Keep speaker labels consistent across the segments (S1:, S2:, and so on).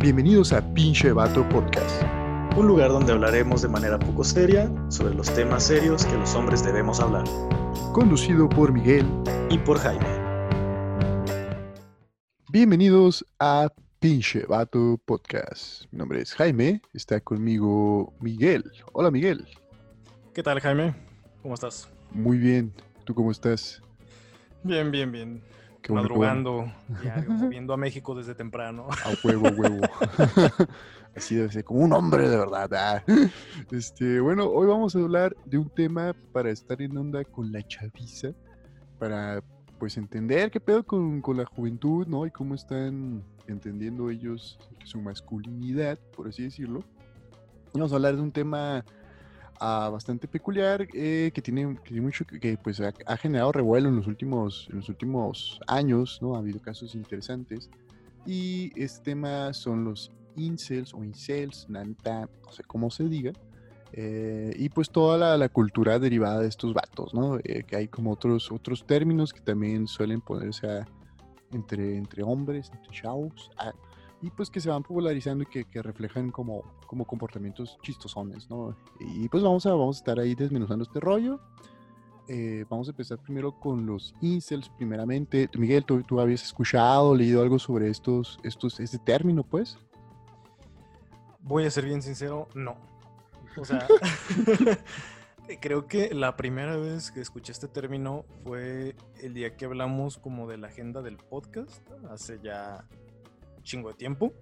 S1: Bienvenidos a Pinche Vato Podcast.
S2: Un lugar donde hablaremos de manera poco seria sobre los temas serios que los hombres debemos hablar.
S1: Conducido por Miguel
S2: Y por Jaime.
S1: Bienvenidos a Pinche Vato Podcast. Mi nombre es Jaime, está conmigo Miguel. Hola Miguel.
S2: ¿Qué tal, Jaime? ¿Cómo estás?
S1: Muy bien. ¿Tú cómo estás?
S2: Bien, bien, bien.
S1: Qué bueno.
S2: Madrugando, viendo a México desde temprano.
S1: A huevo, huevo. Así debe ser, como un hombre de verdad. ah. Este, bueno, hoy vamos a hablar de un tema para estar en onda con la chaviza, para pues entender qué pedo con, con la juventud, ¿no? Y cómo están entendiendo ellos su masculinidad, por así decirlo. Vamos a hablar de un tema ah, bastante peculiar eh, que tiene, que tiene mucho que, pues ha, ha generado revuelo en los últimos en los últimos años, ¿no? Ha habido casos interesantes y este tema son los incels o incels, nanta, no sé cómo se diga. eh, y pues toda la, la cultura derivada de estos vatos, ¿no? Eh, que hay como otros, otros términos que también suelen ponerse a- entre, entre hombres, entre chavos, ah, y pues que se van popularizando y que, que reflejan como, como comportamientos chistosones, ¿no? Y pues vamos a, vamos a estar ahí desmenuzando este rollo. Eh, vamos a empezar primero con los incels, primeramente. Miguel, ¿tú, tú habías escuchado, leído algo sobre estos, estos, este término, pues?
S2: Voy a ser bien sincero, no. O sea, creo que la primera vez que escuché este término fue el día que hablamos como de la agenda del podcast, hace ya chingo de tiempo.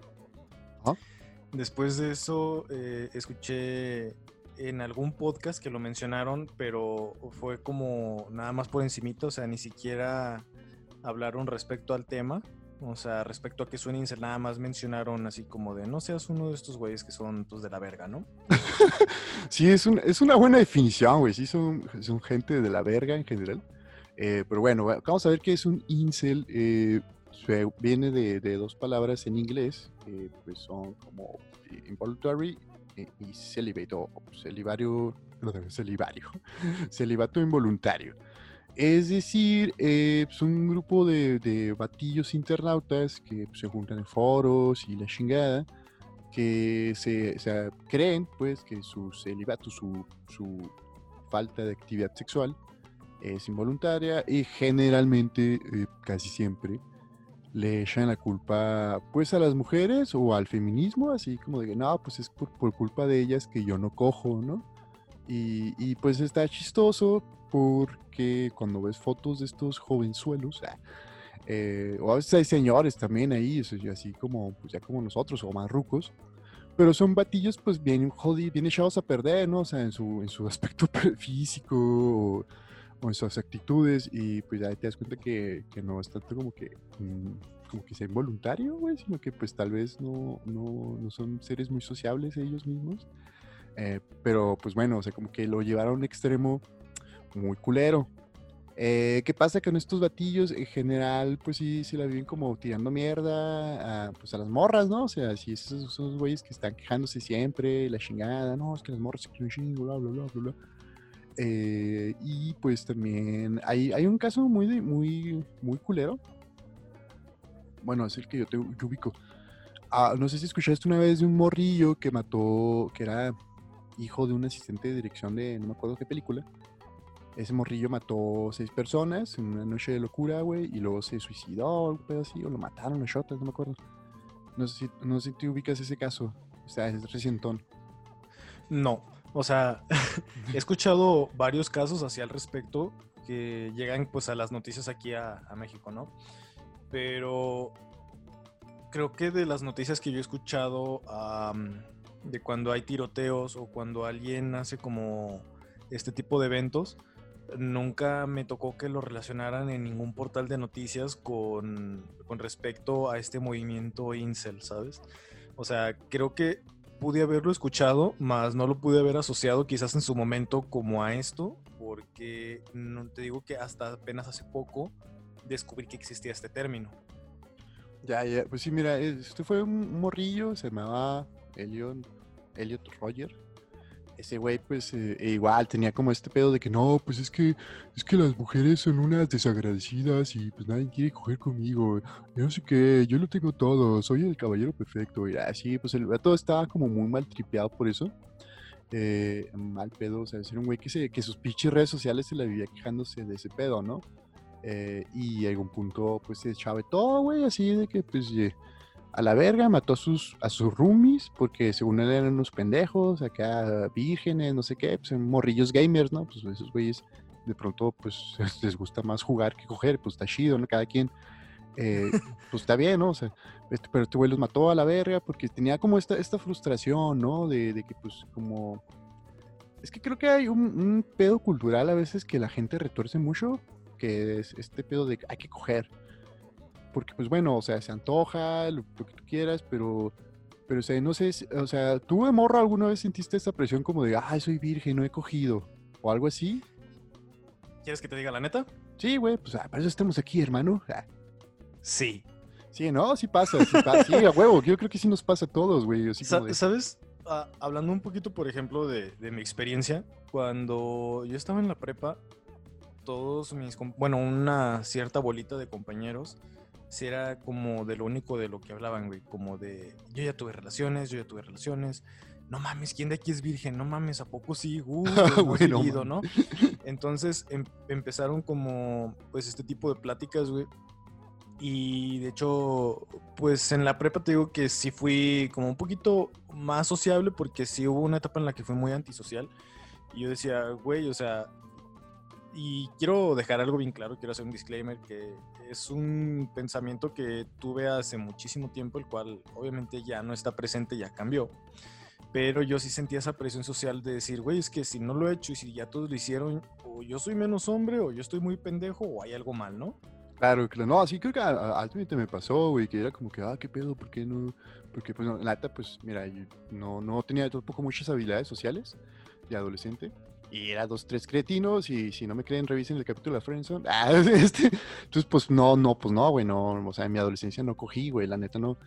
S2: Después de eso, eh, escuché en algún podcast que lo mencionaron, pero fue como nada más por encimita, o sea, ni siquiera hablaron respecto al tema. O sea, respecto a que un incel, nada más mencionaron así como de no seas uno de estos güeyes que son pues de la verga, ¿no?
S1: Sí, es, un- es una buena definición, güey. Sí, son, son gente de la verga en general. Eh, pero bueno, va- vamos a ver qué es un incel. eh, se- viene de, dos palabras en inglés, que pues son como involuntary eh, y celibate, o celibario, no, celibario, celibato involuntario. Es decir, eh, es un grupo de, batillos internautas que pues, se juntan en foros y la chingada, que se, o sea, creen pues que su celibato, su, su falta de actividad sexual es involuntaria y generalmente, eh, casi siempre, le echan la culpa pues a las mujeres o al feminismo, así como de que no, pues es por, culpa de ellas que yo no cojo, ¿no? Y, pues está chistoso porque cuando ves fotos de estos jovenzuelos, ah, eh, o a veces hay señores también ahí, así como, pues ya como nosotros, o más pero son batillos pues bien jodidos, bien echados a perder, ¿no? O sea, en su, en su aspecto físico o en sus actitudes y pues ya te das cuenta que, que no es tanto como que, mm, como que sea involuntario, güey, sino que pues tal vez no, no, no son seres muy sociables ellos mismos. Eh, pero pues bueno, o sea, como que lo llevaron a un extremo muy culero. Eh, ¿Qué pasa con estos batillos? En general, pues sí, se la viven como tirando mierda a, pues a las morras, ¿no? O sea, sí, esos, esos güeyes que están quejándose siempre, la chingada, no, es que las morras se quieren chingo, bla, bla, bla, bla, bla. Eh, y pues también hay, hay un caso muy, muy, muy culero. Bueno, es el que yo te yo ubico. Ah, no sé si escuchaste una vez de un morrillo que mató, que era hijo de un asistente de dirección de no me acuerdo qué película. Ese morrillo mató seis personas en una noche de locura, güey, y luego se suicidó, un pedo así, o lo mataron a shotas, no me acuerdo. No sé si, no sé si te ubicas ese caso. O sea, es recientón.
S2: No, o sea, he escuchado varios casos así al respecto que llegan pues a las noticias aquí a, México, ¿no? Pero creo que de las noticias que yo he escuchado de cuando hay tiroteos o cuando alguien hace como este tipo de eventos, nunca me tocó que lo relacionaran en ningún portal de noticias con, con respecto a este movimiento incel, ¿sabes? O sea, creo que pude haberlo escuchado, más no lo pude haber asociado quizás en su momento como a esto, porque no te digo que hasta apenas hace poco descubrí que existía este término.
S1: Ya, ya, pues sí, mira, este fue un morrillo, se llamaba Elliot Roger. Ese güey, pues, eh, e igual tenía como este pedo de que no, pues es que, es que las mujeres son unas desagradecidas y pues nadie quiere coger conmigo. Yo no sé qué, yo lo tengo todo, soy el caballero perfecto. Y así, pues el todo estaba como muy mal tripeado por eso. Eh, mal pedo, o sea, era un güey que, se, que sus pinches redes sociales se la vivía quejándose de ese pedo, ¿no? Eh, y a algún punto, pues se echaba todo, güey, así de que, pues, a la verga, mató a sus, a sus roomies, porque según él eran unos pendejos, acá vírgenes, no sé qué, pues morrillos gamers, ¿no? Pues esos güeyes de pronto, pues les gusta más jugar que coger, pues está chido, ¿no? Cada quien, eh, pues está bien, ¿no? O sea, este, pero este güey los mató a la verga porque tenía como esta, esta frustración, ¿no? De, de que, pues, como... Es que creo que hay un, un pedo cultural a veces que la gente retuerce mucho, que es este pedo de hay que coger porque pues bueno, o sea, se antoja, lo, que tú quieras, pero, pero o sea, no sé, o sea, ¿tú de morro alguna vez sentiste esta presión como de, ay, soy virgen, no he cogido? ¿O algo así?
S2: ¿Quieres que te diga la neta?
S1: Sí, güey, pues ah, para eso estamos aquí, hermano. Ah.
S2: Sí.
S1: Sí, no, sí pasa, sí, pasa, sí, a huevo, yo creo que sí nos pasa a todos, güey.
S2: ¿Sabes? Ah, hablando un poquito, por ejemplo, de, de mi experiencia, cuando yo estaba en la prepa, todos mis, bueno, una cierta bolita de compañeros, si era como de lo único de lo que hablaban, güey, como de yo ya tuve relaciones, yo ya tuve relaciones. No mames, ¿quién de aquí es virgen? No mames, ¿a poco sí? Uh, bueno, ¿no? Entonces em, empezaron como, pues, este tipo de pláticas, güey. Y de hecho, pues en la prepa te digo que sí fui como un poquito más sociable porque sí hubo una etapa en la que fui muy antisocial. Y yo decía, güey, o sea, y quiero dejar algo bien claro, quiero hacer un disclaimer que es un pensamiento que tuve hace muchísimo tiempo, el cual obviamente ya no está presente, ya cambió. Pero yo sí sentía esa presión social de decir, güey, es que si no lo he hecho y si ya todos lo hicieron, o yo soy menos hombre, o yo estoy muy pendejo, o hay algo mal, ¿no?
S1: Claro, claro. No, así creo que altamente me pasó, güey, que era como que, ah, qué pedo, ¿por qué no? Porque, pues, no, la neta, pues, mira, yo no, no tenía tampoco muchas habilidades sociales de adolescente. Y era dos, tres cretinos, y si no me creen, revisen el capítulo de Friendzone. Ah, este, entonces, pues no, no, pues no, güey, no, o sea, en mi adolescencia no cogí, güey, la neta no.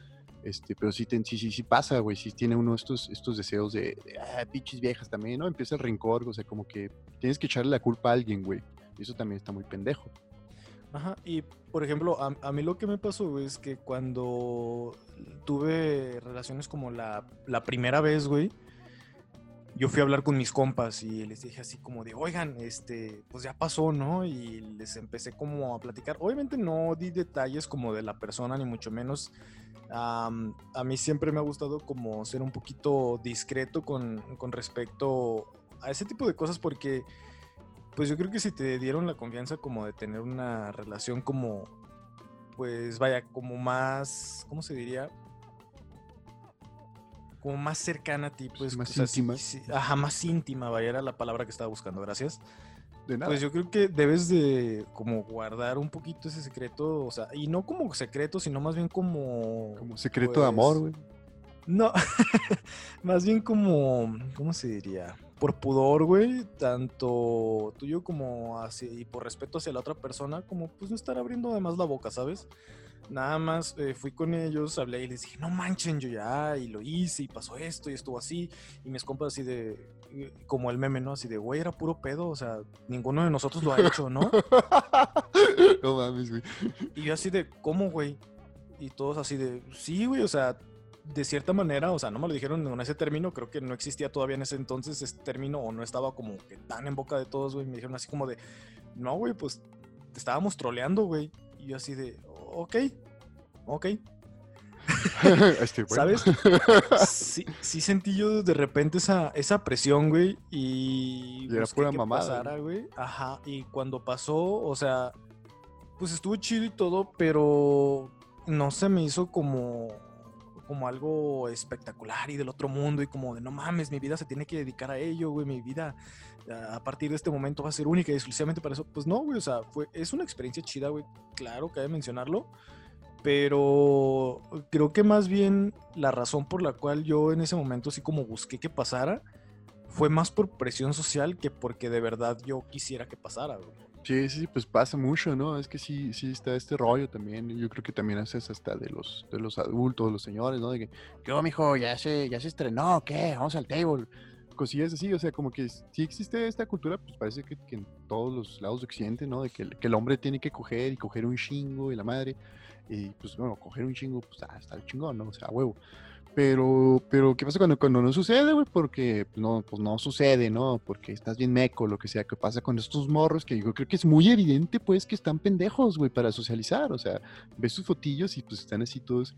S1: Este, pero sí, sí, sí, sí pasa, güey, sí tiene uno estos, estos deseos de, ah, pinches viejas también, ¿no? Empieza el rencor, o sea, como que tienes que echarle la culpa a alguien, güey. Eso también está muy pendejo.
S2: Ajá, y por ejemplo, a, a mí lo que me pasó, güey, es que cuando tuve relaciones como la, la primera vez, güey, yo fui a hablar con mis compas y les dije así como de, oigan, este, pues ya pasó, ¿no? Y les empecé como a platicar. Obviamente no di detalles como de la persona, ni mucho menos. a mí siempre me ha gustado como ser un poquito discreto con, con respecto a ese tipo de cosas porque, pues yo creo que si te dieron la confianza como de tener una relación como, pues vaya, como más, ¿cómo se diría? Como más cercana a ti, pues.
S1: Más íntima.
S2: ajá, más íntima, vaya, era la palabra que estaba buscando, gracias. Pues yo creo que debes de como guardar un poquito ese secreto, o sea, y no como secreto, sino más bien como...
S1: Como secreto de amor,
S2: pues, güey. No, más bien como, ¿cómo se diría? Por pudor, güey, tanto tuyo como así, y por respeto hacia la otra persona, como pues no estar abriendo además la boca, ¿sabes? Nada más eh, fui con ellos, hablé y les dije, no manchen, yo ya, y lo hice, y pasó esto, y estuvo así. Y mis compas así de, eh, como el meme, ¿no? Así de, güey, era puro pedo, o sea, ninguno de nosotros lo ha hecho, ¿no?
S1: no mames, güey.
S2: Y yo así de, ¿cómo, güey? Y todos así de, sí, güey, o sea, de cierta manera, o sea, no me lo dijeron en ese término, creo que no existía todavía en ese entonces ese término, o no estaba como que tan en boca de todos, güey. Me dijeron así como de, no, güey, pues te estábamos troleando, güey. Y yo así de, ok, ok. ¿Sabes? Sí, sí, sentí yo de repente esa, esa presión, güey. Y.
S1: y era pura mamada.
S2: güey. Ajá. Y cuando pasó, o sea, pues estuvo chido y todo, pero no se me hizo como como algo espectacular y del otro mundo y como de no mames, mi vida se tiene que dedicar a ello, güey, mi vida a partir de este momento va a ser única y exclusivamente para eso. Pues no, güey, o sea, fue, es una experiencia chida, güey, claro, cabe mencionarlo, pero creo que más bien la razón por la cual yo en ese momento sí como busqué que pasara fue más por presión social que porque de verdad yo quisiera que pasara, güey.
S1: Sí, sí, pues pasa mucho, ¿no? Es que sí, sí está este rollo también. Yo creo que también haces hasta de los, de los adultos, los señores, ¿no? De que, ¿qué mijo? Ya se, ya se estrenó, ¿qué? Vamos al table cosillas así, o sea, como que si existe esta cultura, pues parece que, en todos los lados de Occidente, ¿no? De que, el hombre tiene que coger y coger un chingo y la madre, y pues bueno, coger un chingo, pues ah, está chingón, ¿no? O sea, huevo. Pero, pero, ¿qué pasa cuando, cuando no sucede, güey? Porque pues, no, pues no sucede, ¿no? Porque estás bien meco, lo que sea. ¿Qué pasa con estos morros? Que yo creo que es muy evidente, pues, que están pendejos, güey, para socializar. O sea, ves sus fotillos y pues están así todos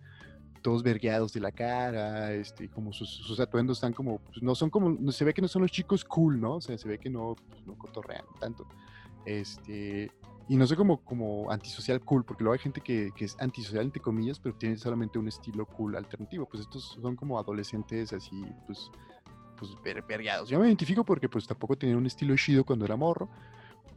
S1: todos vergueados de la cara, este, como sus, sus atuendos están como, pues no son como, se ve que no son los chicos cool, ¿no? O sea, se ve que no, pues, no cotorrean tanto. Este, y no sé como, como antisocial cool, porque luego hay gente que, que, es antisocial, entre comillas, pero tiene solamente un estilo cool alternativo. Pues estos son como adolescentes así, pues, pues vergueados. Yo me identifico porque pues tampoco tenía un estilo chido cuando era morro,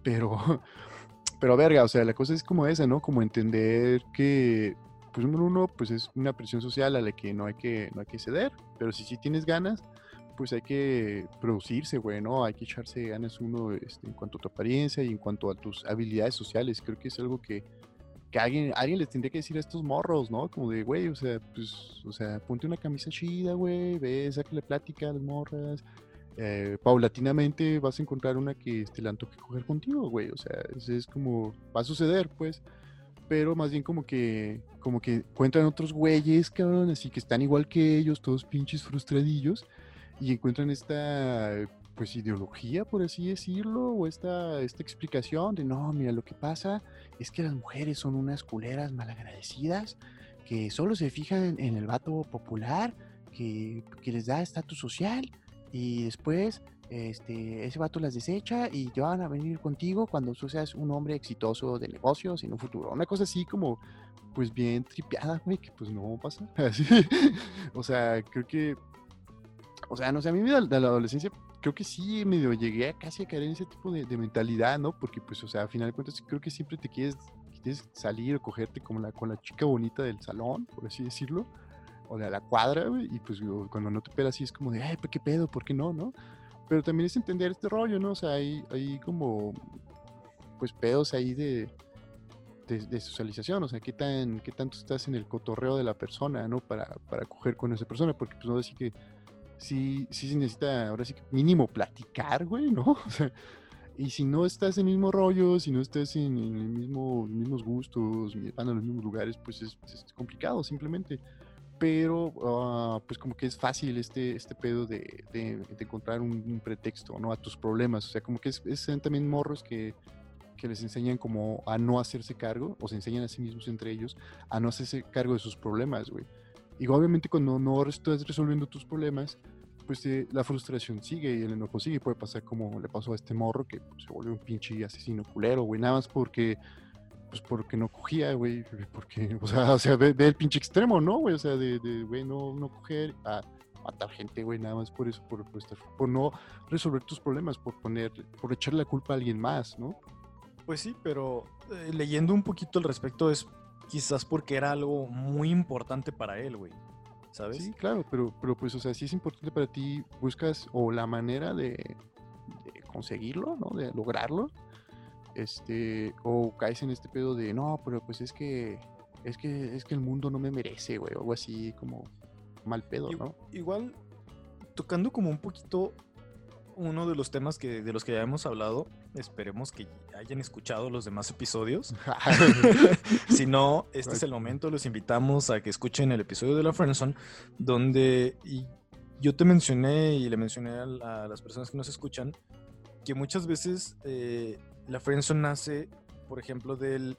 S1: pero, pero verga, o sea, la cosa es como esa, ¿no? Como entender que pues número uno, pues es una presión social a la que no hay que, no hay que ceder, pero si sí tienes ganas, pues hay que producirse, güey, ¿no? Hay que echarse ganas uno este, en cuanto a tu apariencia y en cuanto a tus habilidades sociales. Creo que es algo que, que alguien, alguien les tendría que decir a estos morros, ¿no? Como de, güey, o sea, pues, o sea, ponte una camisa chida, güey, ve, sácale plática las morras. Eh, paulatinamente vas a encontrar una que te este, la antoje coger contigo, güey. O sea, es, es como, va a suceder, pues pero más bien como que como que encuentran otros güeyes, cabrón, así que están igual que ellos, todos pinches frustradillos, y encuentran esta pues ideología, por así decirlo, o esta, esta explicación de no, mira, lo que pasa es que las mujeres son unas culeras malagradecidas, que solo se fijan en el vato popular, que, que les da estatus social, y después este, ese vato las desecha y te van a venir contigo cuando tú seas un hombre exitoso de negocios en un futuro. Una cosa así como, pues bien tripeada, güey, que pues no pasa. o sea, creo que, o sea, no sé, a mí de la, adolescencia creo que sí medio llegué a casi a caer en ese tipo de, mentalidad, ¿no? Porque pues, o sea, al final de cuentas creo que siempre te quieres, salir o cogerte como la, con la chica bonita del salón, por así decirlo, o de la cuadra, güey, y pues cuando no te pelas así es como de, ay, ¿qué pedo? ¿Por qué no? ¿No? Pero también es entender este rollo, ¿no? O sea, hay, hay como, pues, pedos ahí de, de, socialización, o sea, ¿qué, tan, qué tanto estás en el cotorreo de la persona, ¿no? Para, para coger con esa persona, porque pues no decir que sí, sí se necesita, ahora sí que mínimo platicar, güey, ¿no? O sea, y si no estás en el mismo rollo, si no estás en, el mismo, los mismos gustos, van a los mismos lugares, pues es, es complicado simplemente pero ah, pues como que es fácil este, este pedo de, de, encontrar un, pretexto, ¿no? A tus problemas, o sea, como que es, es también morros que, que, les enseñan como a no hacerse cargo, o se enseñan a sí mismos entre ellos, a no hacerse cargo de sus problemas, güey. Y obviamente cuando no estás resolviendo tus problemas, pues eh, la frustración sigue y el enojo sigue, puede pasar como le pasó a este morro que pues, se volvió un pinche asesino culero, güey, nada más porque pues porque no cogía, güey, porque, o sea, o sea ve, el pinche extremo, ¿no, güey? O sea, de, güey, no, no coger a matar gente, güey, nada más por eso, por, por, no resolver tus problemas, por poner, por echarle la culpa a alguien más, ¿no?
S2: Pues sí, pero eh, leyendo un poquito al respecto es quizás porque era algo muy importante para él, güey. ¿Sabes?
S1: Sí, claro, pero, pero pues, o sea, si es importante para ti, buscas o la manera de, de conseguirlo, ¿no? De lograrlo, este, o caes en este pedo de, no, pero pues es que, es que, es que el mundo no me merece, güey, o algo así como mal pedo, ¿no?
S2: Igual, tocando como un poquito uno de los temas que, de los que ya hemos hablado, esperemos que hayan escuchado los demás episodios. si no, este es el momento, los invitamos a que escuchen el episodio de la Friendzone, donde yo te mencioné y le mencioné a, las personas que nos escuchan que muchas veces eh, la friendzone nace, por ejemplo, del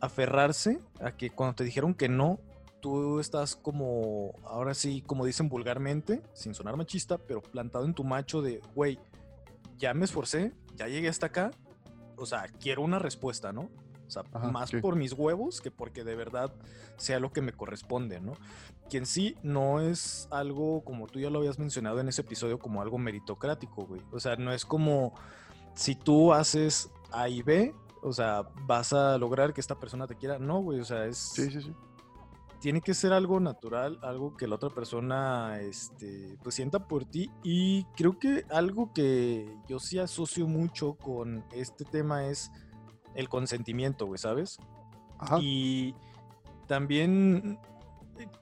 S2: aferrarse a que cuando te dijeron que no, tú estás como, ahora sí, como dicen vulgarmente, sin sonar machista, pero plantado en tu macho de, güey, ya me esforcé, ya llegué hasta acá, o sea, quiero una respuesta, ¿no? O sea, más por mis huevos que porque de verdad sea lo que me corresponde, ¿no? Que en sí no es algo, como tú ya lo habías mencionado en ese episodio, como algo meritocrático, güey. O sea, no es como si tú haces A y B, o sea, vas a lograr que esta persona te quiera. No, güey, o sea, es...
S1: Sí, sí, sí.
S2: Tiene que ser algo natural, algo que la otra persona, este, pues sienta por ti. Y creo que algo que yo sí asocio mucho con este tema es el consentimiento, güey, ¿sabes? Ajá. Y también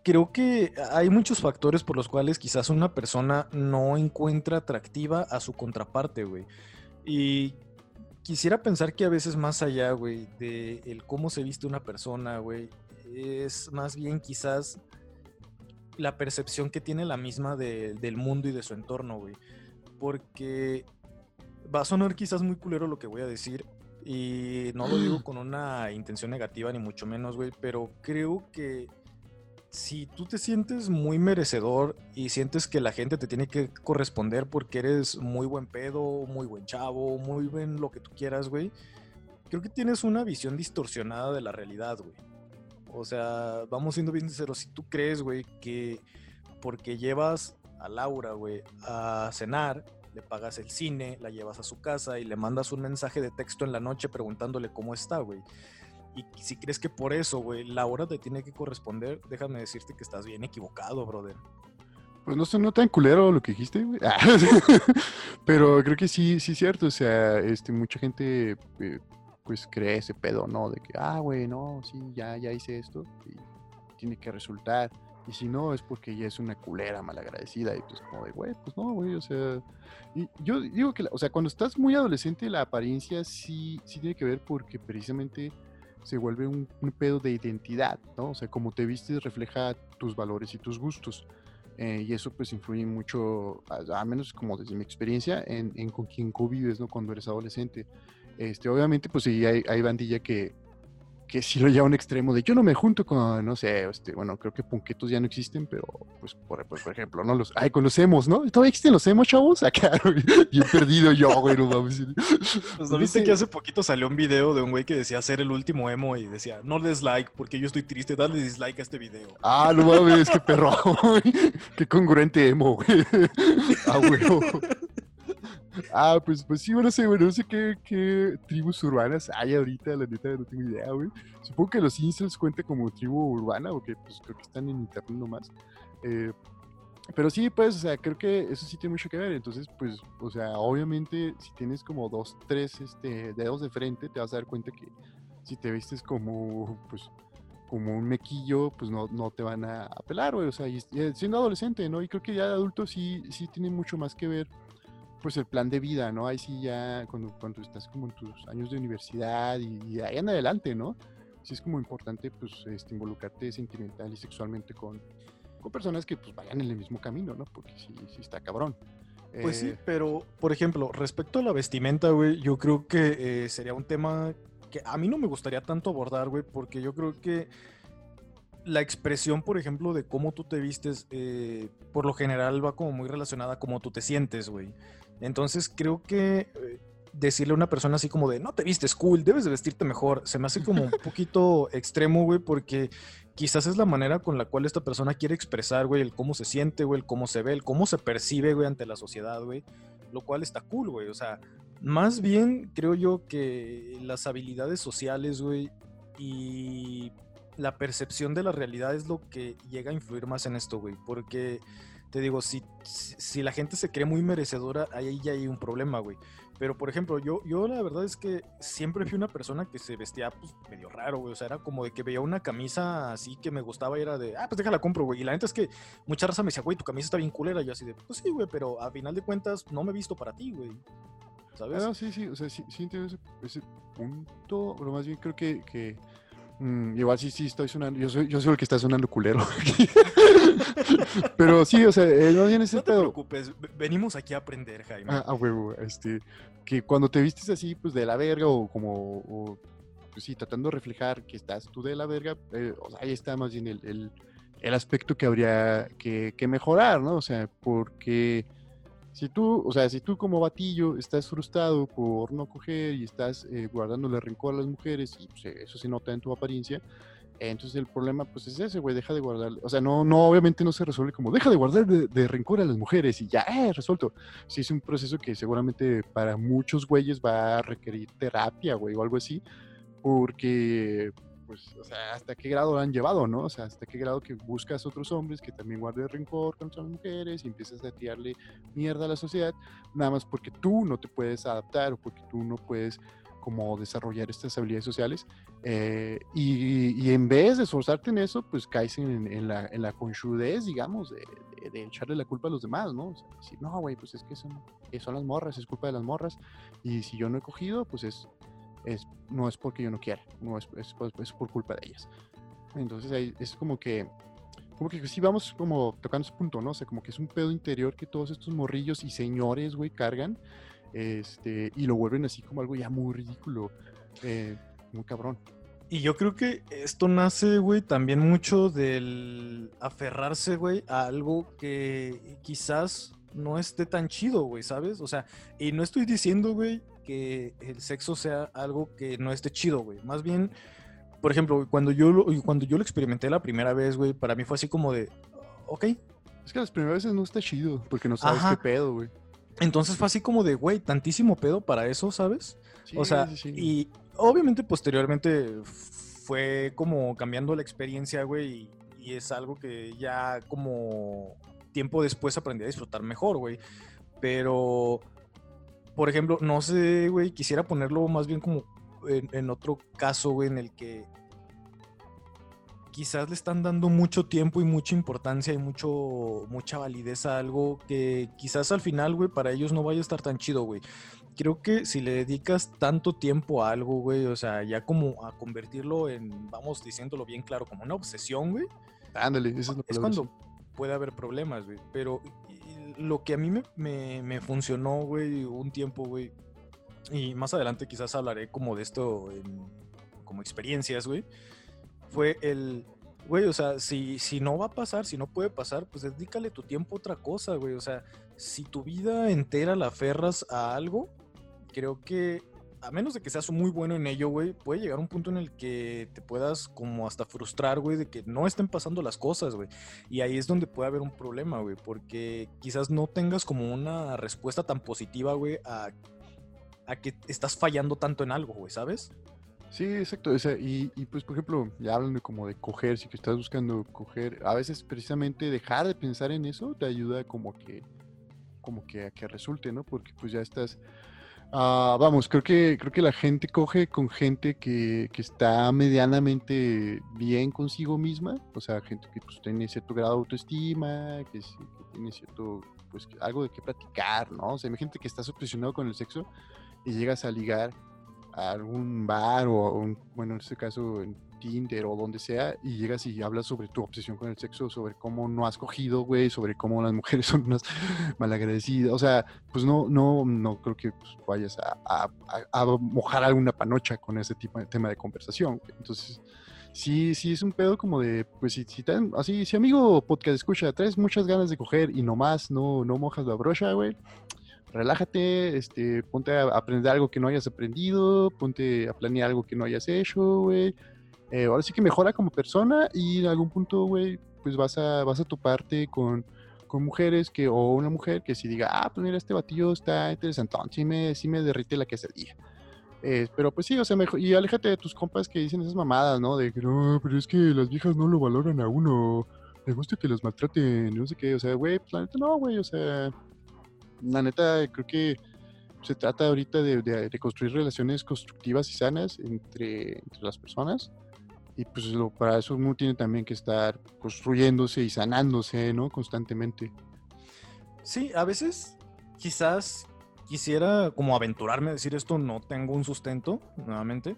S2: creo que hay muchos factores por los cuales quizás una persona no encuentra atractiva a su contraparte, güey. Y quisiera pensar que a veces más allá, güey, de el cómo se viste una persona, güey, es más bien quizás la percepción que tiene la misma del mundo y de su entorno, güey. Porque va a sonar quizás muy culero lo que voy a decir, y no lo digo con una intención negativa, ni mucho menos, güey, pero creo que si tú te sientes muy merecedor y sientes que la gente te tiene que corresponder porque eres muy buen pedo, muy buen chavo, muy buen lo que tú quieras, güey, creo que tienes una visión distorsionada de la realidad, güey. O sea, vamos siendo bien sinceros, si tú crees, güey, que porque llevas a Laura, güey, a cenar, le pagas el cine, la llevas a su casa y le mandas un mensaje de texto en la noche preguntándole cómo está, güey. Y si crees que por eso, güey, la hora te tiene que corresponder, déjame decirte que estás bien equivocado, brother.
S1: Pues no no tan culero lo que dijiste, güey. Pero creo que sí, sí es cierto. O sea, este, mucha gente eh, pues cree ese pedo, ¿no? De que, ah, güey, no, sí, ya, ya hice esto y tiene que resultar. Y si no, es porque ya es una culera malagradecida. Y pues como de, güey, pues no, güey, o sea... Y yo digo que, o sea, cuando estás muy adolescente, la apariencia sí, sí tiene que ver porque precisamente se vuelve un, pedo de identidad, ¿no? O sea, como te vistes refleja tus valores y tus gustos. Eh, y eso pues influye mucho, a, menos como desde mi experiencia, en, en, con quién convives, ¿no? Cuando eres adolescente. Este, obviamente, pues sí, hay, hay bandilla que, que si lo lleva a un extremo de yo no me junto con, no sé, este, bueno, creo que punquetos ya no existen, pero pues por, pues, por ejemplo, ¿no? Los, ay, con los emos, ¿no? ¿Todavía existen los emos, chavos? Acá, bien perdido yo, güey, no vamos.
S2: Pues ¿no viste que hace poquito salió un video de un güey que decía ser el último emo y decía, no des like porque yo estoy triste, dale dislike a este video.
S1: Ah, no mames, qué perro, qué congruente emo, güey. Ah, güey. Ah, pues, pues sí, bueno, sé, bueno, no sé qué, tribus urbanas hay ahorita, la neta, no tengo idea, güey. Supongo que los incels cuenta como tribu urbana, o que pues creo que están en internet nomás. Eh, pero sí, pues, o sea, creo que eso sí tiene mucho que ver. Entonces, pues, o sea, obviamente, si tienes como dos, tres este, dedos de frente, te vas a dar cuenta que si te vistes como, pues, como un mequillo, pues no, no te van a apelar, güey. O sea, siendo adolescente, ¿no? Y creo que ya de adulto sí, sí tiene mucho más que ver pues el plan de vida, ¿no? Ahí sí ya cuando, cuando estás como en tus años de universidad y, ahí en adelante, ¿no? Sí es como importante pues este, involucrarte sentimental y sexualmente con, con personas que pues vayan en el mismo camino, ¿no? Porque sí, sí está cabrón.
S2: Pues sí, eh, pero por ejemplo, respecto a la vestimenta, güey, yo creo que eh, sería un tema que a mí no me gustaría tanto abordar, güey, porque yo creo que la expresión, por ejemplo, de cómo tú te vistes, eh, por lo general va como muy relacionada a cómo tú te sientes, güey. Entonces creo que eh, decirle a una persona así como de, no te vistes cool, debes de vestirte mejor, se me hace como un poquito extremo, güey, porque quizás es la manera con la cual esta persona quiere expresar, güey, el cómo se siente, güey, el cómo se ve, el cómo se percibe, güey, ante la sociedad, güey, lo cual está cool, güey, o sea, más bien creo yo que las habilidades sociales, güey, y la percepción de la realidad es lo que llega a influir más en esto, güey, porque te digo, si, si la gente se cree muy merecedora, ahí ya hay un problema, güey. Pero, por ejemplo, yo, yo la verdad es que siempre fui una persona que se vestía, pues, medio raro, güey. O sea, era como de que veía una camisa así que me gustaba y era de, ah, pues déjala compro, güey. Y la neta es que mucha raza me decía, güey, tu camisa está bien culera. Y yo así de, pues sí, güey, pero a final de cuentas no me he visto para ti, güey.
S1: ¿Sabes? Ah, sí, sí, o sea, sí, sí entiendo ese, ese punto, pero más bien creo que, que Mm, igual sí, sí, estoy sonando. Yo soy, yo soy el que está sonando culero. Pero sí, o sea, eh, no
S2: te preocupes, venimos aquí a aprender, Jaime.
S1: Ah, huevo, este, que cuando te vistes así, pues de la verga o como, o, pues sí, tratando de reflejar que estás tú de la verga, eh, o sea, ahí está más bien el, el, el aspecto que habría que, que, mejorar, ¿no? O sea, porque si tú, o sea, si tú como batillo estás frustrado por no coger y estás eh, guardándole rencor a las mujeres, y pues, eso se nota en tu apariencia, entonces el problema pues es ese, güey, deja de guardar, o sea, no, no, obviamente no se resuelve como, deja de guardar de, rencor a las mujeres y ya, eh, resuelto. Sí es un proceso que seguramente para muchos güeyes va a requerir terapia, güey, o algo así, porque pues, o sea, hasta qué grado lo han llevado, ¿no? O sea, hasta qué grado que buscas otros hombres que también guarden rencor contra las mujeres y empiezas a tirarle mierda a la sociedad, nada más porque tú no te puedes adaptar o porque tú no puedes como desarrollar estas habilidades sociales. eh, y, y en vez de esforzarte en eso, pues caes en, en la, en la conchudez, digamos, de, de- de echarle la culpa a los demás, ¿no? O sea, decir, no, güey, pues es que son, son las morras, es culpa de las morras. Y si yo no he cogido, pues es, es no es porque yo no quiera, no es, es, por- es por culpa de ellas. Entonces ahí es como que, como que sí vamos como tocando ese punto, ¿no? O sea, como que es un pedo interior que todos estos morrillos y señores, güey, cargan, este, y lo vuelven así como algo ya muy ridículo, eh, muy cabrón.
S2: Y yo creo que esto nace, güey, también mucho del aferrarse, güey, a algo que quizás no esté tan chido, güey, ¿sabes? O sea, y no estoy diciendo, güey, que el sexo sea algo que no esté chido, güey. Más bien, por ejemplo, cuando yo lo, cuando yo lo experimenté la primera vez, güey, para mí fue así como de, ok.
S1: Es que las primeras veces no está chido, porque no sabes
S2: Ajá.
S1: qué pedo, güey.
S2: Entonces fue así como de, güey, tantísimo pedo para eso, ¿sabes?
S1: Sí,
S2: O sea,
S1: sí, sí.
S2: y obviamente posteriormente fue como cambiando la experiencia, güey, y, y es algo que ya como tiempo después aprendí a disfrutar mejor, güey. Pero, por ejemplo, no sé, güey, quisiera ponerlo más bien como en, en otro caso, güey, en el que quizás le están dando mucho tiempo y mucha importancia y mucho, mucha validez a algo que quizás al final, güey, para ellos no vaya a estar tan chido, güey creo que si le dedicas tanto tiempo a algo, güey, o sea, ya como a convertirlo en, vamos diciéndolo bien claro, como una obsesión, güey,
S1: Ándale, esa es la
S2: es cuando puede haber problemas, güey. Pero lo que a mí me, me- funcionó, güey, un tiempo, güey, y más adelante quizás hablaré como de esto en, como experiencias, güey, fue el, güey, o sea, si, si no va a pasar, si no puede pasar, pues dedícale tu tiempo a otra cosa, güey. O sea, si tu vida entera la aferras a algo, creo que a menos de que seas muy bueno en ello, güey, puede llegar un punto en el que te puedas como hasta frustrar, güey, de que no estén pasando las cosas, güey. Y ahí es donde puede haber un problema, güey, porque quizás no tengas como una respuesta tan positiva, güey, a, a que estás fallando tanto en algo, güey, ¿sabes?
S1: Sí, exacto. o sea, y, pues, por ejemplo, ya hablan de como de coger, si que estás buscando coger, a veces precisamente dejar de pensar en eso te ayuda como que, como que a que resulte, ¿no? Porque pues ya estás, ah, vamos, creo que, creo que la gente coge con gente que, que está medianamente bien consigo misma, o sea, gente que pues tiene cierto grado de autoestima, que, que tiene cierto, pues algo de qué platicar, ¿no? O sea, hay gente que está obsesionado con el sexo y llegas a ligar a algún bar o un- bueno, en este caso en Tinder o donde sea, y llegas y hablas sobre tu obsesión con el sexo, sobre cómo no has cogido, güey, sobre cómo las mujeres son unas malagradecidas. O sea, pues no, no, no creo que pues, vayas a, mojar alguna panocha con ese tipo de tema de conversación. Entonces, sí, sí es un pedo como de, pues si, si así, si amigo podcast escucha, traes muchas ganas de coger y nomás no, no mojas la brocha, güey relájate, este, ponte a aprender algo que no hayas aprendido, ponte a planear algo que no hayas hecho, güey. Eh, ahora sí que mejora como persona y en algún punto, güey, pues vas a, vas a toparte con, con mujeres que, o una mujer que si diga, ah, pues mira, este batillo está interesante, sí me, sí me derrite la quesadilla. Eh, pero pues sí, o sea, mejor, y aléjate de tus compas que dicen esas mamadas, ¿no? De que no, pero es que las viejas no lo valoran a uno, les gusta que los maltraten, no sé qué, o sea, güey, pues la neta no, güey, o sea, la neta, creo que se trata ahorita de, de- de construir relaciones constructivas y sanas entre, entre las personas. Y pues lo- para eso uno tiene también que estar construyéndose y sanándose, ¿no? Constantemente.
S2: Sí, a veces quizás quisiera como aventurarme a decir esto, no tengo un sustento, nuevamente,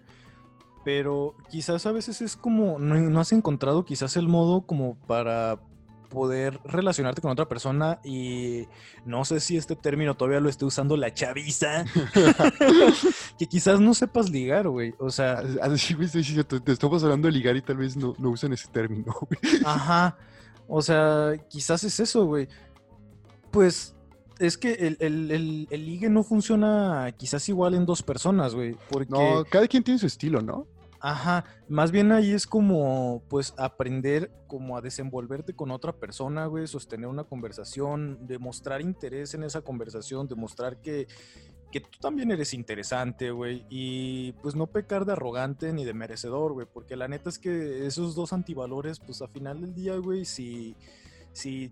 S2: pero quizás a veces es como, no, no has encontrado quizás el modo como para poder relacionarte con otra persona y no sé si este término todavía lo esté usando la chaviza, que quizás no sepas ligar, güey, o sea,
S1: Así, güey, sí, sí, cierto, te estamos hablando de ligar y tal vez no, no usan ese término, güey.
S2: Ajá. O sea, quizás es eso, güey. Pues es que el, el, el, el ligue no funciona quizás igual en dos personas, güey. Porque,
S1: No, cada quien tiene su estilo, ¿no?
S2: Ajá, más bien ahí es como, pues, aprender como a desenvolverte con otra persona, güey, sostener una conversación, demostrar interés en esa conversación, demostrar que, que tú también eres interesante, güey, y pues no pecar de arrogante ni de merecedor, güey, porque la neta es que esos dos antivalores, pues a final del día, güey, si, si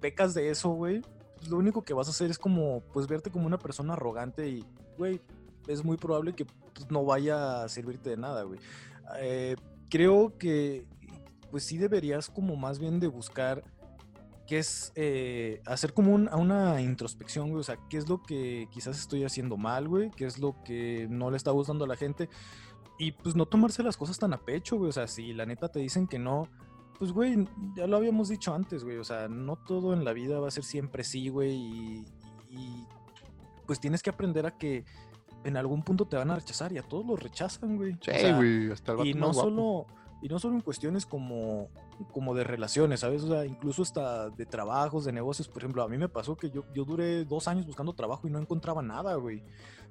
S2: pecas de eso, güey, pues, lo único que vas a hacer es como, pues verte como una persona arrogante y, güey, es muy probable que pues, no vaya a servirte de nada, güey. Eh, creo que pues sí deberías como más bien de buscar qué es eh, hacer como una introspección, güey, o sea, qué es lo que quizás estoy haciendo mal, güey, qué es lo que no le está gustando a la gente y pues no tomarse las cosas tan a pecho, güey, o sea, si la neta te dicen que no, pues, güey, ya lo habíamos dicho antes, güey. O sea, no todo en la vida va a ser siempre sí, güey. Y, pues tienes que aprender a que en algún punto te van a rechazar y a todos los rechazan, güey.
S1: Sí, güey, hasta el
S2: Y no solo y no solo en cuestiones como, como de relaciones, ¿sabes? O sea, incluso hasta de trabajos, de negocios. Por ejemplo, a mí me pasó que yo, yo duré dos años buscando trabajo y no encontraba nada, güey.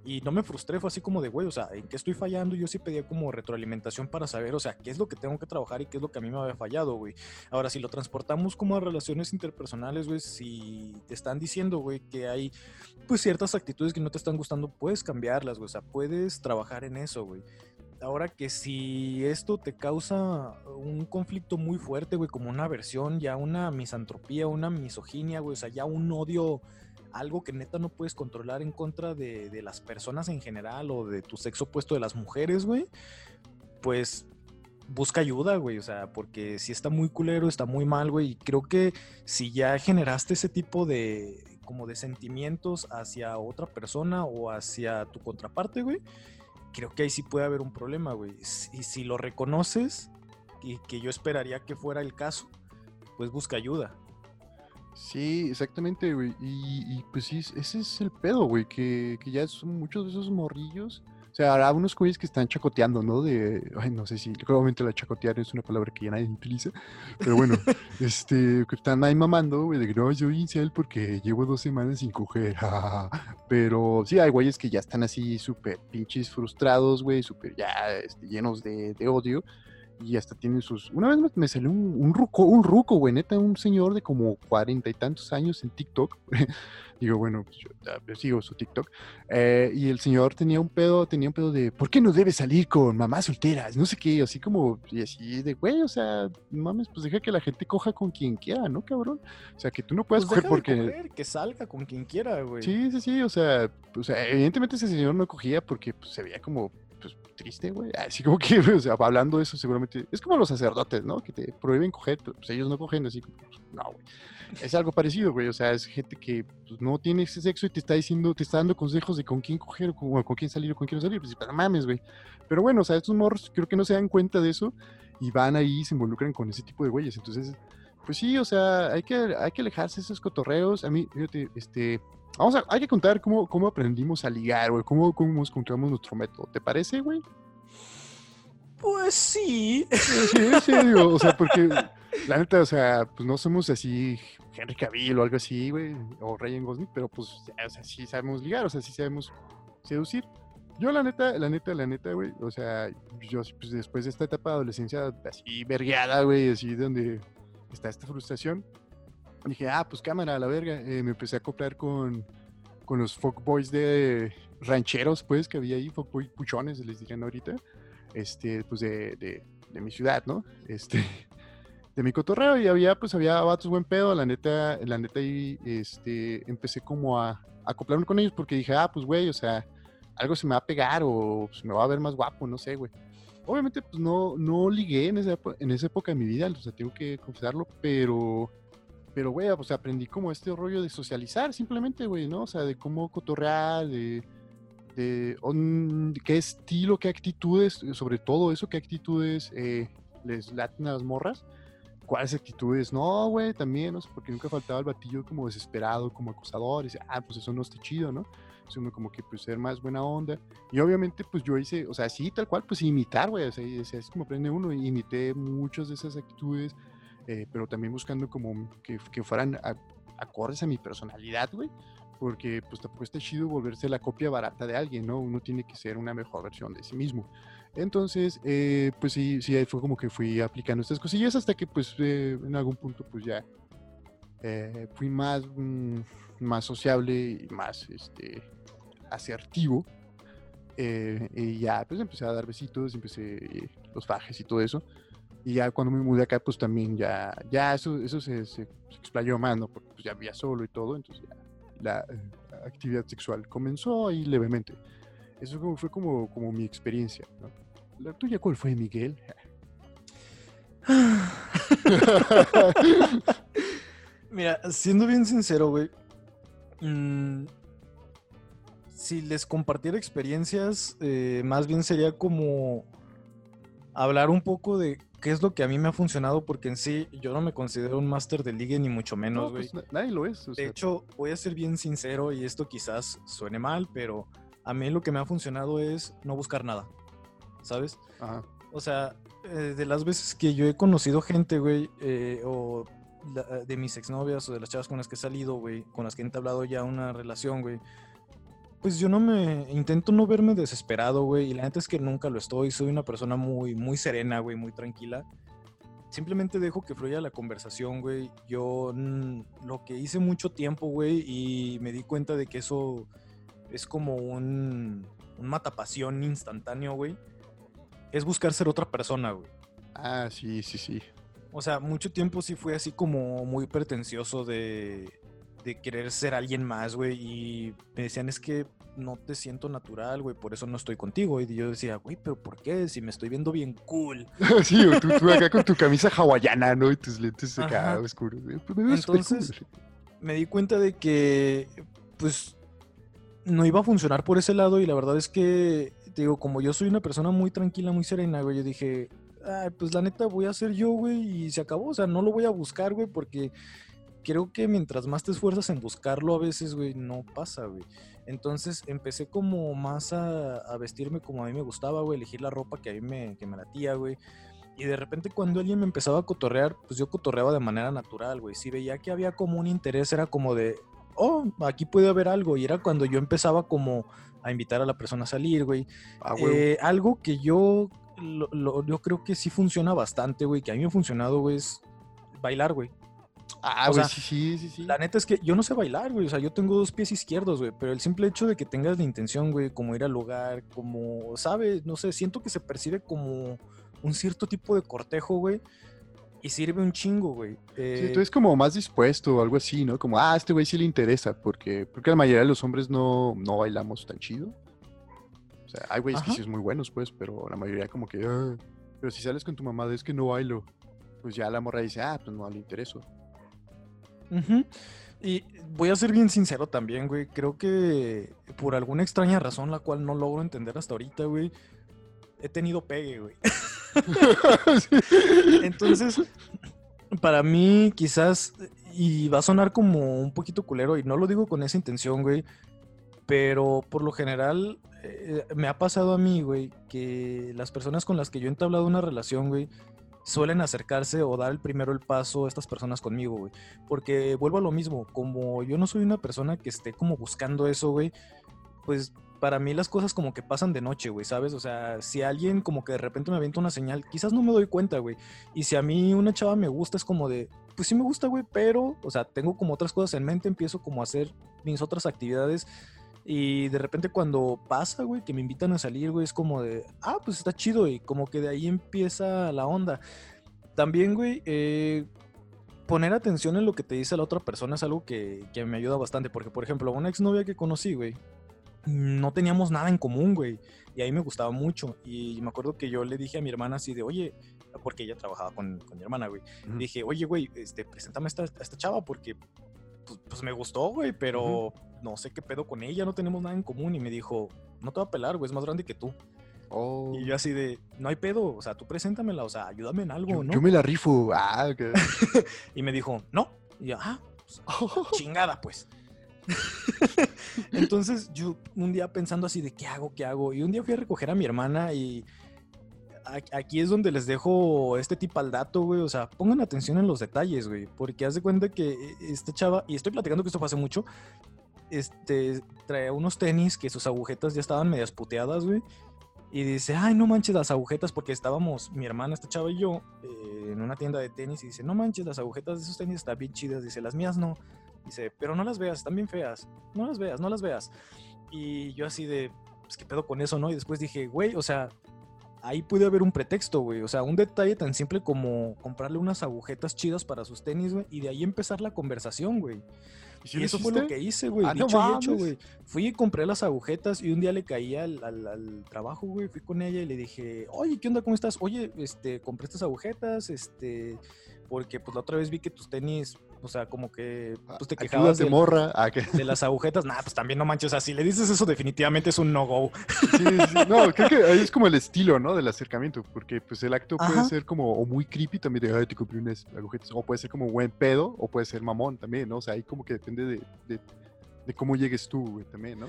S2: Y no me frustré, fue así como de, güey, o sea, ¿en qué estoy fallando? Yo sí pedía como retroalimentación para saber, o sea, qué es lo que tengo que trabajar y qué es lo que a mí me había fallado, güey. Ahora, si lo transportamos como a relaciones interpersonales, güey, si te están diciendo, güey, que hay, pues, ciertas actitudes que no te están gustando, puedes cambiarlas, güey, o sea, puedes trabajar en eso, güey ahora que si esto te causa un conflicto muy fuerte, güey, como una aversión, ya una misantropía, una misoginia, güey, o sea, ya un odio, algo que neta no puedes controlar en contra de, de las personas en general o de tu sexo opuesto de las mujeres, güey, pues busca ayuda, güey, o sea, porque si está muy culero, está muy mal, güey, y creo que si ya generaste ese tipo de como de sentimientos hacia otra persona o hacia tu contraparte, güey, creo que ahí sí puede haber un problema, güey. Y si lo reconoces, y que yo esperaría que fuera el caso, pues busca ayuda.
S1: Sí, exactamente, güey. Y, pues sí, ese es el pedo, güey, que, que ya son muchos de esos morrillos sea, habrá unos güeyes que están chacoteando, ¿no? De, ay, no sé si, obviamente la chacotear es una palabra que ya nadie utiliza, pero bueno, este, que están ahí mamando, güey, de que no, yo incel porque llevo dos semanas sin coger, pero sí, hay güeyes que ya están así súper pinches frustrados, güey, súper ya este, llenos de, de odio, y hasta tienen sus. Una vez me, salió un, un, ruco, un ruco, güey, neta, un señor de como cuarenta y tantos años en TikTok. Digo, bueno, pues yo, sigo su TikTok. Eh, y el señor tenía un pedo, tenía un pedo de, ¿por qué no debes salir con mamás solteras? No sé qué, así como, y así de, güey, o sea, mames, pues deja que la gente coja con quien quiera, ¿no, cabrón? O sea, que tú no puedes
S2: pues
S1: coger porque...
S2: que salga con quien quiera, güey.
S1: Sí, sí, sí, o sea, o sea, evidentemente ese señor no cogía porque pues, se veía como pues, triste, güey. Así como que, o sea, hablando de eso, seguramente. Es como los sacerdotes, ¿no? Que te prohíben coger, pero pues ellos no cogen, así como, pues, no, güey. Es algo parecido, güey. O sea, es gente que pues, no tiene ese sexo y te está diciendo, te está dando consejos de con quién coger o con, quién salir o con quién no salir. Pues, pero mames, güey. Pero bueno, o sea, estos morros creo que no se dan cuenta de eso y van ahí y se involucran con ese tipo de güeyes. Entonces, pues sí, o sea, hay que, hay que alejarse de esos cotorreos. A mí, fíjate, este, Vamos a, hay que contar cómo, cómo aprendimos a ligar, güey, cómo, cómo encontramos nuestro método. ¿Te parece, güey?
S2: Pues sí.
S1: Sí, sí, digo, o sea, porque la neta, o sea, pues no somos así Henry Cavill o algo así, güey, o Ryan Gosling, pero pues, o sea, sí sabemos ligar, o sea, sí sabemos seducir. Yo, la neta, la neta, la neta, güey, o sea, yo, pues después de esta etapa de adolescencia así vergueada, güey, así donde está esta frustración, dije, ah, pues cámara, la verga. Eh, me empecé a acoplar con, con los boys de rancheros, pues, que había ahí, fuckboy puchones, les dirían ahorita, este, pues de, de, mi ciudad, ¿no? Este, de mi cotorreo, y había, pues, había vatos buen pedo, la neta, la neta, ahí, este, empecé como a, a acoplarme con ellos, porque dije, ah, pues, güey, o sea, algo se me va a pegar, o pues, me va a ver más guapo, no sé, güey. Obviamente, pues, no, no ligué en esa, en esa época de mi vida, o sea, tengo que confesarlo, pero pero, güey, pues aprendí como este rollo de socializar, simplemente, güey, ¿no? O sea, de cómo cotorrear, de, de, qué estilo, qué actitudes, sobre todo eso, qué actitudes eh, les laten a las morras. ¿Cuáles actitudes? No, güey, también, no porque nunca faltaba el batillo como desesperado, como acosador, y dice, ah, pues eso no está chido, ¿no? Uno como que, pues, ser más buena onda. Y obviamente, pues, yo hice, o sea, sí, tal cual, pues, imitar, güey, o sea, es como aprende uno, imité muchas de esas actitudes, eh, pero también buscando como que, que fueran acordes a mi personalidad, güey, porque pues tampoco está chido volverse la copia barata de alguien, ¿no? Uno tiene que ser una mejor versión de sí mismo. Entonces, eh, pues sí, sí, fue como que fui aplicando estas cosillas hasta que pues eh, en algún punto pues ya fui más, mm, más sociable y más este, asertivo. y ya pues empecé a dar besitos, empecé los fajes y todo eso. Y ya cuando me mudé acá, pues también ya, ya eso, eso se, se, explayó más, ¿no? Porque pues ya vivía solo y todo, entonces ya la, eh, actividad sexual comenzó ahí levemente. Eso fue como, como mi experiencia. ¿no? ¿La tuya cuál fue, Miguel?
S2: Mira, siendo bien sincero, güey. mm, si les compartiera experiencias, eh, más bien sería como hablar un poco de qué es lo que a mí me ha funcionado, porque en sí yo no me considero un máster de ligue ni mucho menos,
S1: No,
S2: güey.
S1: pues, na- nadie lo es. o
S2: De hecho, voy a ser bien sincero y esto quizás suene mal, pero a mí lo que me ha funcionado es no buscar nada, ¿sabes?
S1: ajá.
S2: O sea, eh, de las veces que yo he conocido gente, güey, eh, o la- de mis exnovias o de las chavas con las que he salido, güey, con las que he entablado ya una relación, güey, pues yo no me intento no verme desesperado, güey, y la neta es que nunca lo estoy, soy una persona muy, muy serena, güey, muy tranquila. Simplemente dejo que fluya la conversación, güey. Yo lo que hice mucho tiempo, güey, y me di cuenta de que eso es como un, un matapasión instantáneo, güey. Es buscar ser otra persona, güey.
S1: Ah, sí, sí, sí.
S2: O sea, mucho tiempo sí fue así como muy pretencioso de, de querer ser alguien más, güey. Y me decían, es que no te siento natural, güey, por eso no estoy contigo. Y yo decía, güey, pero ¿por qué? Si me estoy viendo bien cool.
S1: sí, o tú, tú acá con tu camisa hawaiana, ¿no? Y tus lentes acá oscuros. Pues me cool.
S2: Entonces, me di cuenta de que, pues, no iba a funcionar por ese lado y la verdad es que, te digo, como yo soy una persona muy tranquila, muy serena, güey, yo dije, "Ay, pues la neta voy a ser yo, güey, y se acabó, o sea, no lo voy a buscar, güey, porque creo que mientras más te esfuerzas en buscarlo a veces, güey, no pasa, güey. Entonces empecé como más a, a vestirme como a mí me gustaba, güey, elegir la ropa que a mí me, que me latía, güey. Y de repente cuando alguien me empezaba a cotorrear, pues yo cotorreaba de manera natural, güey. Si veía que había como un interés, era como de, oh, aquí puede haber algo. Y era cuando yo empezaba como a invitar a la persona a salir, güey.
S1: Ah, huevo.
S2: Eh, algo que yo, lo- lo- yo creo que sí funciona bastante, güey, que a mí me ha funcionado, güey, es bailar, güey.
S1: Ah, güey, sí, sí, sí, sí.
S2: La neta es que yo no sé bailar, güey. O sea, yo tengo dos pies izquierdos, güey. Pero el simple hecho de que tengas la intención, güey, como ir al lugar, como, ¿sabes? No sé, siento que se percibe como un cierto tipo de cortejo, güey. Y sirve un chingo, güey.
S1: Sí,
S2: Eh,
S1: tú es como más dispuesto o algo así, ¿no? Como, ah, a este güey sí le interesa, porque porque la mayoría de los hombres no, no bailamos tan chido. O sea, hay güeyes que sí son muy buenos, pues, pero la mayoría como que, "Ah". pero si sales con tu mamá es que no bailo, pues ya la morra dice, ah, pues no le intereso.
S2: Ujú. Y voy a ser bien sincero también, güey. Creo que por alguna extraña razón, la cual no logro entender hasta ahorita, güey, he tenido pegue, güey. Entonces, para mí, quizás, y va a sonar como un poquito culero, y no lo digo con esa intención, güey, pero por lo general eh, me ha pasado a mí, güey, que las personas con las que yo he entablado una relación, güey, suelen acercarse o dar el primero el paso a estas personas conmigo, güey. Porque vuelvo a lo mismo, como yo no soy una persona que esté como buscando eso, güey, pues para mí las cosas como que pasan de noche, güey, ¿sabes? O sea, si alguien como que de repente me avienta una señal, quizás no me doy cuenta, güey. Y si a mí una chava me gusta, es como de, pues sí me gusta, güey, pero, o sea, tengo como otras cosas en mente, empiezo como a hacer mis otras actividades. Y de repente cuando pasa, güey, que me invitan a salir, güey, es como de, ah, pues está chido, y como que de ahí empieza la onda. También, güey, eh, poner atención en lo que te dice la otra persona es algo que, que me ayuda bastante. Porque, por ejemplo, una exnovia que conocí, güey, no teníamos nada en común, güey. Y ahí me gustaba mucho. Y me acuerdo que yo le dije a mi hermana así de, oye, porque ella trabajaba con, con mi hermana, güey.
S1: Ujú.
S2: Dije, oye, güey, este, preséntame a esta, a esta chava porque pues, pues me gustó, güey, pero no sé qué pedo con ella, no tenemos nada en común. Y me dijo, no te va a pelar, güey, es más grande que tú.
S1: Oh,
S2: Y yo así de, no hay pedo, o sea, tú preséntamela, o sea, ayúdame en algo,
S1: yo,
S2: ¿no?
S1: yo me la rifo. Ah, ok.
S2: Y me dijo, no. Y yo, ah, pues, chingada, pues. Entonces yo un día pensando así de qué hago, qué hago. Y un día fui a recoger a mi hermana y aquí es donde les dejo este tipo al dato, güey. O sea, pongan atención en los detalles, güey. Porque haz de cuenta que e, esta chava, y estoy platicando que esto fue hace mucho, este, trae unos tenis que sus agujetas ya estaban medias puteadas, güey. Y dice, ay, no manches las agujetas, porque estábamos, mi hermana, esta chava y yo, eh, en una tienda de tenis, y dice, no manches, las agujetas de esos tenis están bien chidas. Dice, las mías no. Dice, pero no las veas, están bien feas. No las veas, no las veas. Y yo así de, pues qué pedo con eso, ¿no? Y después dije, güey, o sea, ahí puede haber un pretexto, güey. O sea, un detalle tan simple como comprarle unas agujetas chidas para sus tenis, güey. Y de ahí empezar la conversación, güey. Y, eso fue lo que hice, güey. Ah, dicho y hecho, güey. Fui y compré las agujetas y un día le caí al, al, trabajo, güey. Fui con ella y le dije, oye, ¿qué onda? ¿Cómo estás? Oye, este, compré estas agujetas, este, porque pues la otra vez vi que tus tenis o sea, como que
S1: ah, pues, te quejabas de, morra. Ah,
S2: de las agujetas. Nah, pues también no manches. O sea, si le dices eso, definitivamente es un no-go.
S1: Sí, sí, no, creo que ahí es como el estilo, ¿no? Del acercamiento. Porque pues el acto puede ser como o muy creepy también de, ay, te compré unas agujetas. O puede ser como buen pedo, o puede ser mamón también, ¿no? O sea, ahí como que depende de, de, de cómo llegues tú, güey, también, ¿no?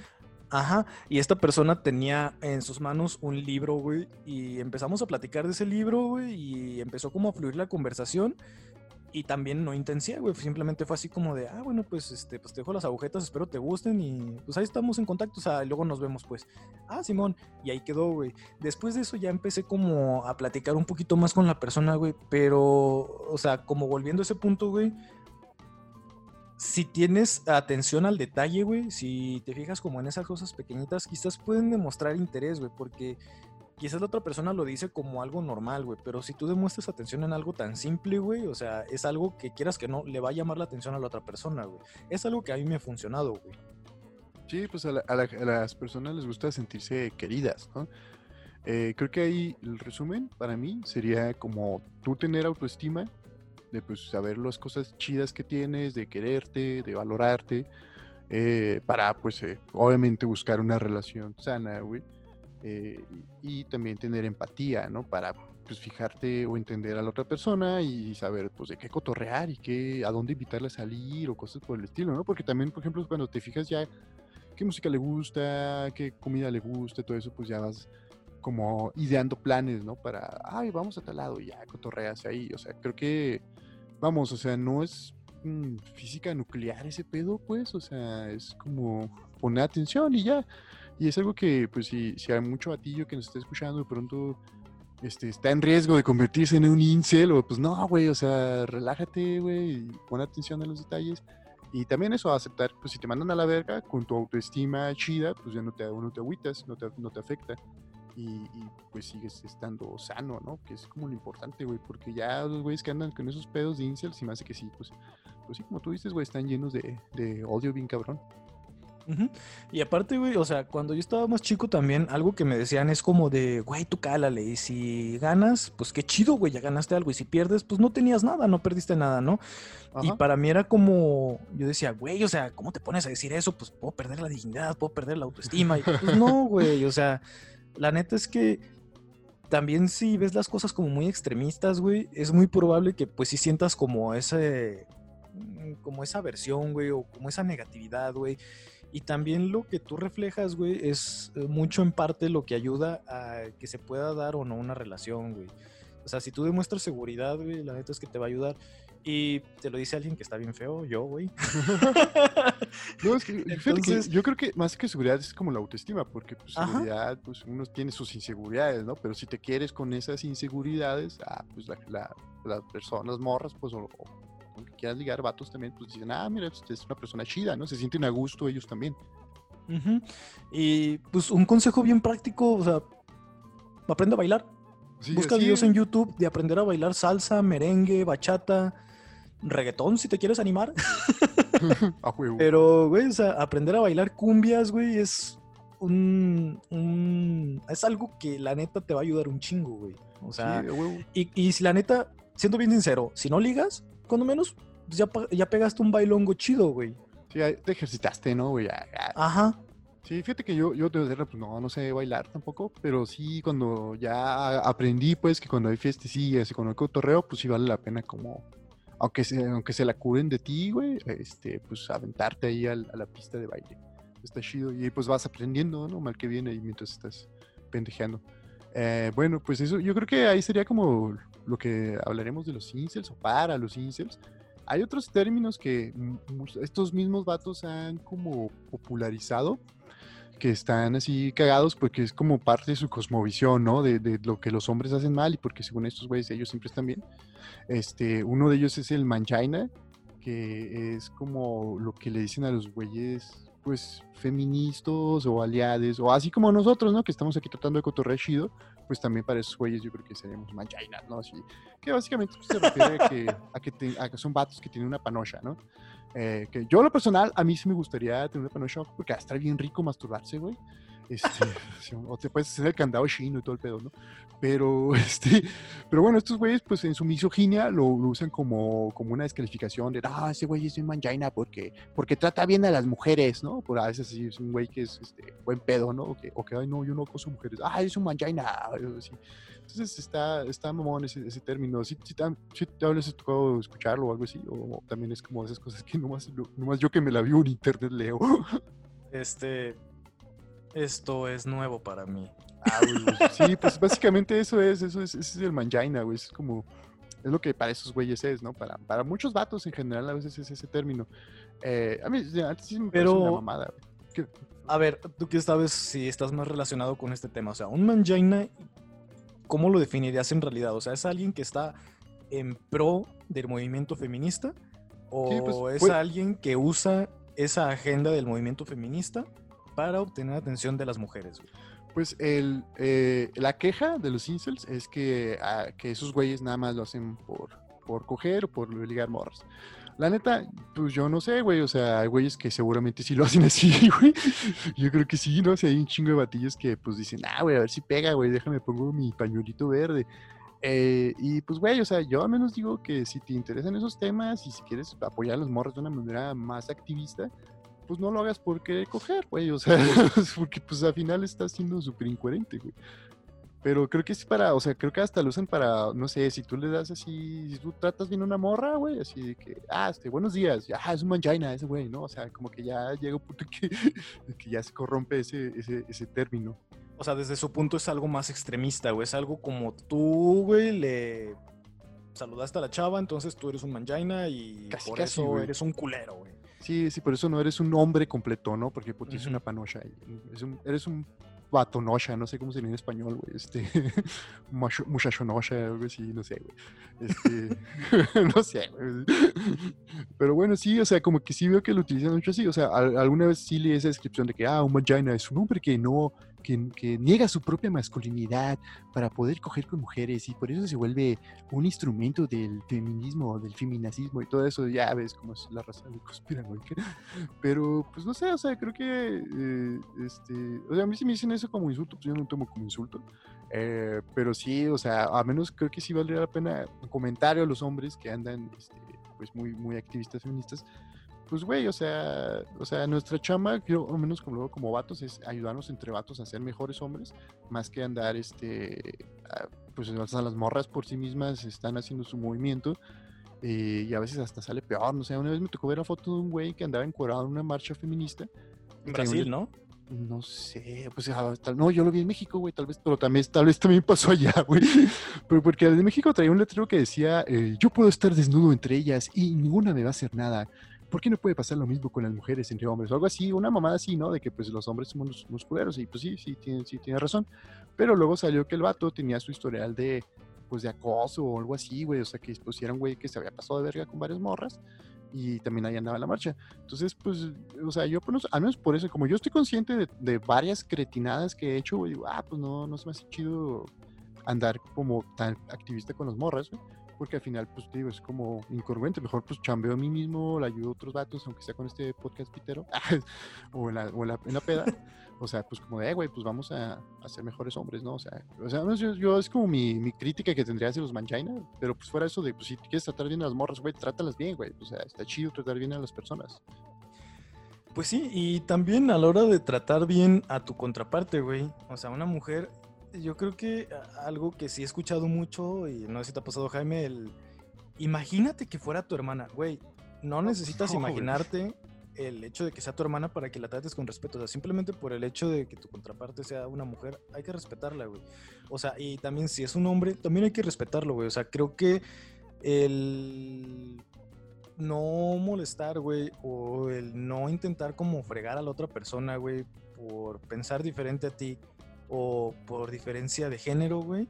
S2: Ajá, y esta persona tenía en sus manos un libro, güey, y empezamos a platicar de ese libro, güey, y empezó como a fluir la conversación. Y también no intensié, güey. Simplemente fue así como de, ah, bueno, pues este, pues te dejo las agujetas, espero te gusten y pues ahí estamos en contacto. O sea, luego nos vemos, pues. Ah, Simón. Y ahí quedó, güey. Después de eso ya empecé como a platicar un poquito más con la persona, güey. Pero, o sea, como volviendo a ese punto, güey. Si tienes atención al detalle, güey, si te fijas como en esas cosas pequeñitas, quizás pueden demostrar interés, güey, porque quizás la otra persona lo dice como algo normal, güey, pero si tú demuestras atención en algo tan simple, güey, o sea, es algo que quieras que no, le va a llamar la atención a la otra persona, güey. Es algo que a mí me ha funcionado, güey.
S1: Sí, pues a, las personas les gusta sentirse queridas, ¿no? Eh, creo que ahí el resumen para mí sería como tú tener autoestima, de pues saber las cosas chidas que tienes, de quererte, de valorarte, eh, para pues eh, obviamente buscar una relación sana, güey eh, y también tener empatía, ¿no? Para pues fijarte o entender a la otra persona y saber pues de qué cotorrear y qué, a dónde invitarle a salir o cosas por el estilo, ¿no? Porque también, por ejemplo, cuando te fijas ya qué música le gusta, qué comida le gusta, todo eso, pues ya vas como ideando planes, ¿no? Para, ay, vamos a tal lado y ya cotorreas ahí. O sea, creo que, vamos, o sea, no es mm, física nuclear ese pedo, pues, o sea, es como poner atención y ya. Y es algo que, pues, si, si hay mucho batillo que nos esté escuchando, de pronto este, está en riesgo de convertirse en un incel, o pues no, güey, o sea, relájate, güey, y pon atención a los detalles. Y también eso, aceptar, pues si te mandan a la verga con tu autoestima chida, pues ya no te, no te agüitas, no te, no te afecta. Y, pues sigues estando sano, ¿no? Que es como lo importante, güey, porque ya los güeyes que andan con esos pedos de incel, si me hace que sí, pues, pues sí, como tú dices, güey, están llenos de, de odio bien cabrón.
S2: Y aparte, güey, o sea, cuando yo estaba más chico también, algo que me decían es como de, güey, tú cálale, y si ganas, pues qué chido, güey, ya ganaste algo, y si pierdes, pues no tenías nada, no perdiste nada, ¿no? Y para mí era como, yo decía, güey, o sea, ¿cómo te pones a decir eso? Pues puedo perder la dignidad, puedo perder la autoestima, y pues no, güey, o sea, la neta es que también si ves las cosas como muy extremistas, güey, es muy probable que pues si sientas como ese, como esa aversión, güey, o como esa negatividad, güey. Y también lo que tú reflejas, güey, es eh, mucho en parte lo que ayuda a que se pueda dar o no una relación, güey. O sea, si tú demuestras seguridad, güey, la neta es que te va a ayudar. Y te lo dice alguien que está bien feo, yo, güey.
S1: no, es que, Entonces, yo creo que más que seguridad es como la autoestima, porque pues, seguridad, pues uno tiene sus inseguridades, ¿no? Pero si te quieres con esas inseguridades, ah, pues la, las personas morras, pues, o, que quieras ligar vatos también, pues dicen, ah, mira, usted es una persona chida, ¿no? Se sienten a gusto ellos también.
S2: Y pues un consejo bien práctico, o sea, aprende a bailar. Busca videos en YouTube de aprender a bailar salsa, merengue, bachata, reggaetón si te quieres animar. a juego. Pero, güey, o sea, aprender a bailar cumbias, güey, es un, un, Es algo que la neta te va a ayudar un chingo, güey. O sea, y, y si la neta, siendo bien sincero, si no ligas, cuando menos, pues, ya, ya pegaste un bailongo chido, güey.
S1: Sí, te ejercitaste, ¿no, güey?
S2: Ajá.
S1: Sí, fíjate que yo, yo pues no, no sé bailar tampoco, pero sí cuando ya aprendí, pues, que cuando hay fiestecillas y cuando hay cotorreo, pues sí vale la pena como, aunque se, aunque se la curen de ti, güey, este, pues aventarte ahí a la pista de baile. Está chido y pues vas aprendiendo, ¿no? Mal que viene ahí mientras estás pendejeando. Eh, bueno, pues eso, yo creo que ahí sería como lo que hablaremos de los incels o para los incels. Hay otros términos que estos mismos vatos han como popularizado, que están así cagados porque es como parte de su cosmovisión, ¿no? De, lo que los hombres hacen mal y porque según estos güeyes ellos siempre están bien. Este, uno de ellos es el manchaina, que es como lo que le dicen a los güeyes pues feministas o aliados, o así como nosotros, ¿no? Que estamos aquí tratando de cotorrear chido, pues también para esos güeyes yo creo que seríamos mangina, ¿no? Así, que básicamente pues, se refiere a que, a que, te- a que son vatos que tienen una panocha, ¿no? Eh, que yo, lo personal, a mí sí me gustaría tener una panocha porque va a estar bien rico masturbarse, güey. Este, o te puedes hacer el candado chino y todo el pedo, ¿no? Pero, este, pero bueno, estos güeyes, pues en su misoginia lo, lo usan como, como una descalificación de, ah, ese güey es un mangina porque, porque trata bien a las mujeres, ¿no? Por a veces sí es un güey que es este, buen pedo, ¿no? O que, o que, ay, no, yo no acoso mujeres, ah, es un algo así. Entonces está, está mamón ese, ese término. ¿Sí, sí, te, sí te hablas tocado escucharlo o algo así? O también es como esas cosas que nomás, nomás yo que me la vi en internet leo.
S2: Este, esto es nuevo para mí.
S1: Ah, güey, sí, pues básicamente eso es, eso es, ese es el mangina, güey. Es como, es lo que para esos güeyes es, ¿no? Para, para muchos vatos en general a veces es ese término. Eh, a mí antes sí me parece una
S2: Pero-
S1: mamada. Que-
S2: A ver, tú que sabes si estás más relacionado con este tema. O sea, un mangina, ¿cómo lo definirías en realidad? O sea, ¿es alguien que está en pro del movimiento feminista? ¿O
S1: Sí, pues,
S2: es alguien que usa esa agenda del movimiento feminista para obtener atención de las mujeres? güey?
S1: Pues el, eh, la queja de los incels es que, ah, que esos güeyes nada más lo hacen por, por coger o por ligar morras. La neta, pues yo no sé, güey. O sea, hay güeyes que seguramente sí lo hacen así, güey. Yo creo que sí, ¿no? O sea, hay un chingo de batillos que pues dicen, ah, güey, a ver si pega, güey, déjame pongo mi pañuelito verde. Eh, y pues, güey, o sea, yo al menos digo que si te interesan esos temas y si quieres apoyar a los morros de una manera más activista, pues no lo hagas por querer coger, güey. O sea, porque pues al final estás siendo súper incoherente, güey. Pero creo que es para, o sea, creo que hasta lo usan para, no sé, si tú le das así, si tú tratas bien a una morra, güey, así de que, ah, este, buenos días, ya, es un mangina ese güey, ¿no? O sea, como que ya llega un punto que, que ya se corrompe ese, ese, ese término.
S2: O sea, desde su punto es algo más extremista, güey. Es algo como tú, güey, le saludaste a la chava, entonces tú eres un mangina y
S1: Casi,
S2: por
S1: casi,
S2: eso
S1: güey.
S2: eres un culero, güey.
S1: Sí, sí, por eso no eres un hombre completo, ¿no? Porque pues, tienes una panocha. y es un- eres un vatonosha, no sé cómo se dice en español, güey. Este, muchachonosha, algo así, no sé, güey. Este, no sé, güey. Pero bueno, sí, o sea, como que sí veo que lo utilizan mucho así. O sea, al- alguna vez sí leí esa descripción de que, ah, un vagina es un hombre que no, que, que niega su propia masculinidad para poder coger con mujeres y por eso se vuelve un instrumento del feminismo, del feminacismo y todo eso. Ya ves cómo es la raza de conspiranoica. Pero, pues no sé, o sea, creo que, eh, este, o sea, a mí si me dicen eso como insulto, pues yo no lo tomo como insulto. Eh, pero sí, o sea, a menos creo que sí valdría la pena un comentario a los hombres que andan, este, pues muy, muy activistas feministas. Pues, güey, o sea, o sea, nuestra chamba, yo, al menos como, como vatos, es ayudarnos entre vatos a ser mejores hombres, más que andar, este, a- pues sea, las morras por sí mismas están haciendo su movimiento eh, y a veces hasta sale peor, no sé, una vez me tocó ver la foto de un güey que andaba encuadrado en una marcha feminista.
S2: En
S1: un
S2: Brasil,
S1: let-
S2: ¿no?
S1: No sé, pues ah, tal- no, yo lo vi en México, güey, tal vez, pero también, tal vez también pasó allá, güey. Pero porque el de México traía un letrero que decía, eh, yo puedo estar desnudo entre ellas y ninguna me va a hacer nada. ¿Por qué no puede pasar lo mismo con las mujeres entre hombres? O algo así, una mamada así, ¿no? De que pues los hombres somos los musculeros y pues sí, sí, tiene, sí, tiene razón. Pero luego salió que el vato tenía su historial de, pues de acoso o algo así, güey. O sea, que era un güey que se había pasado de verga con varias morras y también ahí andaba la marcha. Entonces, pues, o sea, yo, pues, al menos por eso, como yo estoy consciente de, de varias cretinadas que he hecho, güey, digo, ah, pues no, no se me hace chido andar como tan activista con las morras, güey. Porque al final, pues, digo, es como incongruente. Mejor, pues, chambeo a mí mismo, le ayudo a otros datos, aunque sea con este podcast pitero, o, en la, o la, peda. O sea, pues, como de, "Eh, güey, pues vamos a, a ser mejores hombres, ¿no? O sea, o sea yo, yo- es como mi, mi crítica que tendría hacia los mangina, pero pues fuera eso de, pues, si quieres tratar bien a las morras, güey, trátalas bien, güey. O sea, está chido tratar bien a las personas.
S2: Pues sí, y también a la hora de tratar bien a tu contraparte, güey. O sea, una mujer, yo creo que algo que sí he escuchado mucho, y no sé si te ha pasado, Jaime, el... Imagínate que fuera tu hermana, güey. No necesitas
S1: no, güey.
S2: imaginarte el hecho de que sea tu hermana para que la trates con respeto. O sea, simplemente por el hecho de que tu contraparte sea una mujer, hay que respetarla, güey. O sea, y también si es un hombre, también hay que respetarlo, güey. O sea, creo que el no molestar, güey, o el no intentar como fregar a la otra persona, güey, por pensar diferente a ti o por diferencia de género, güey,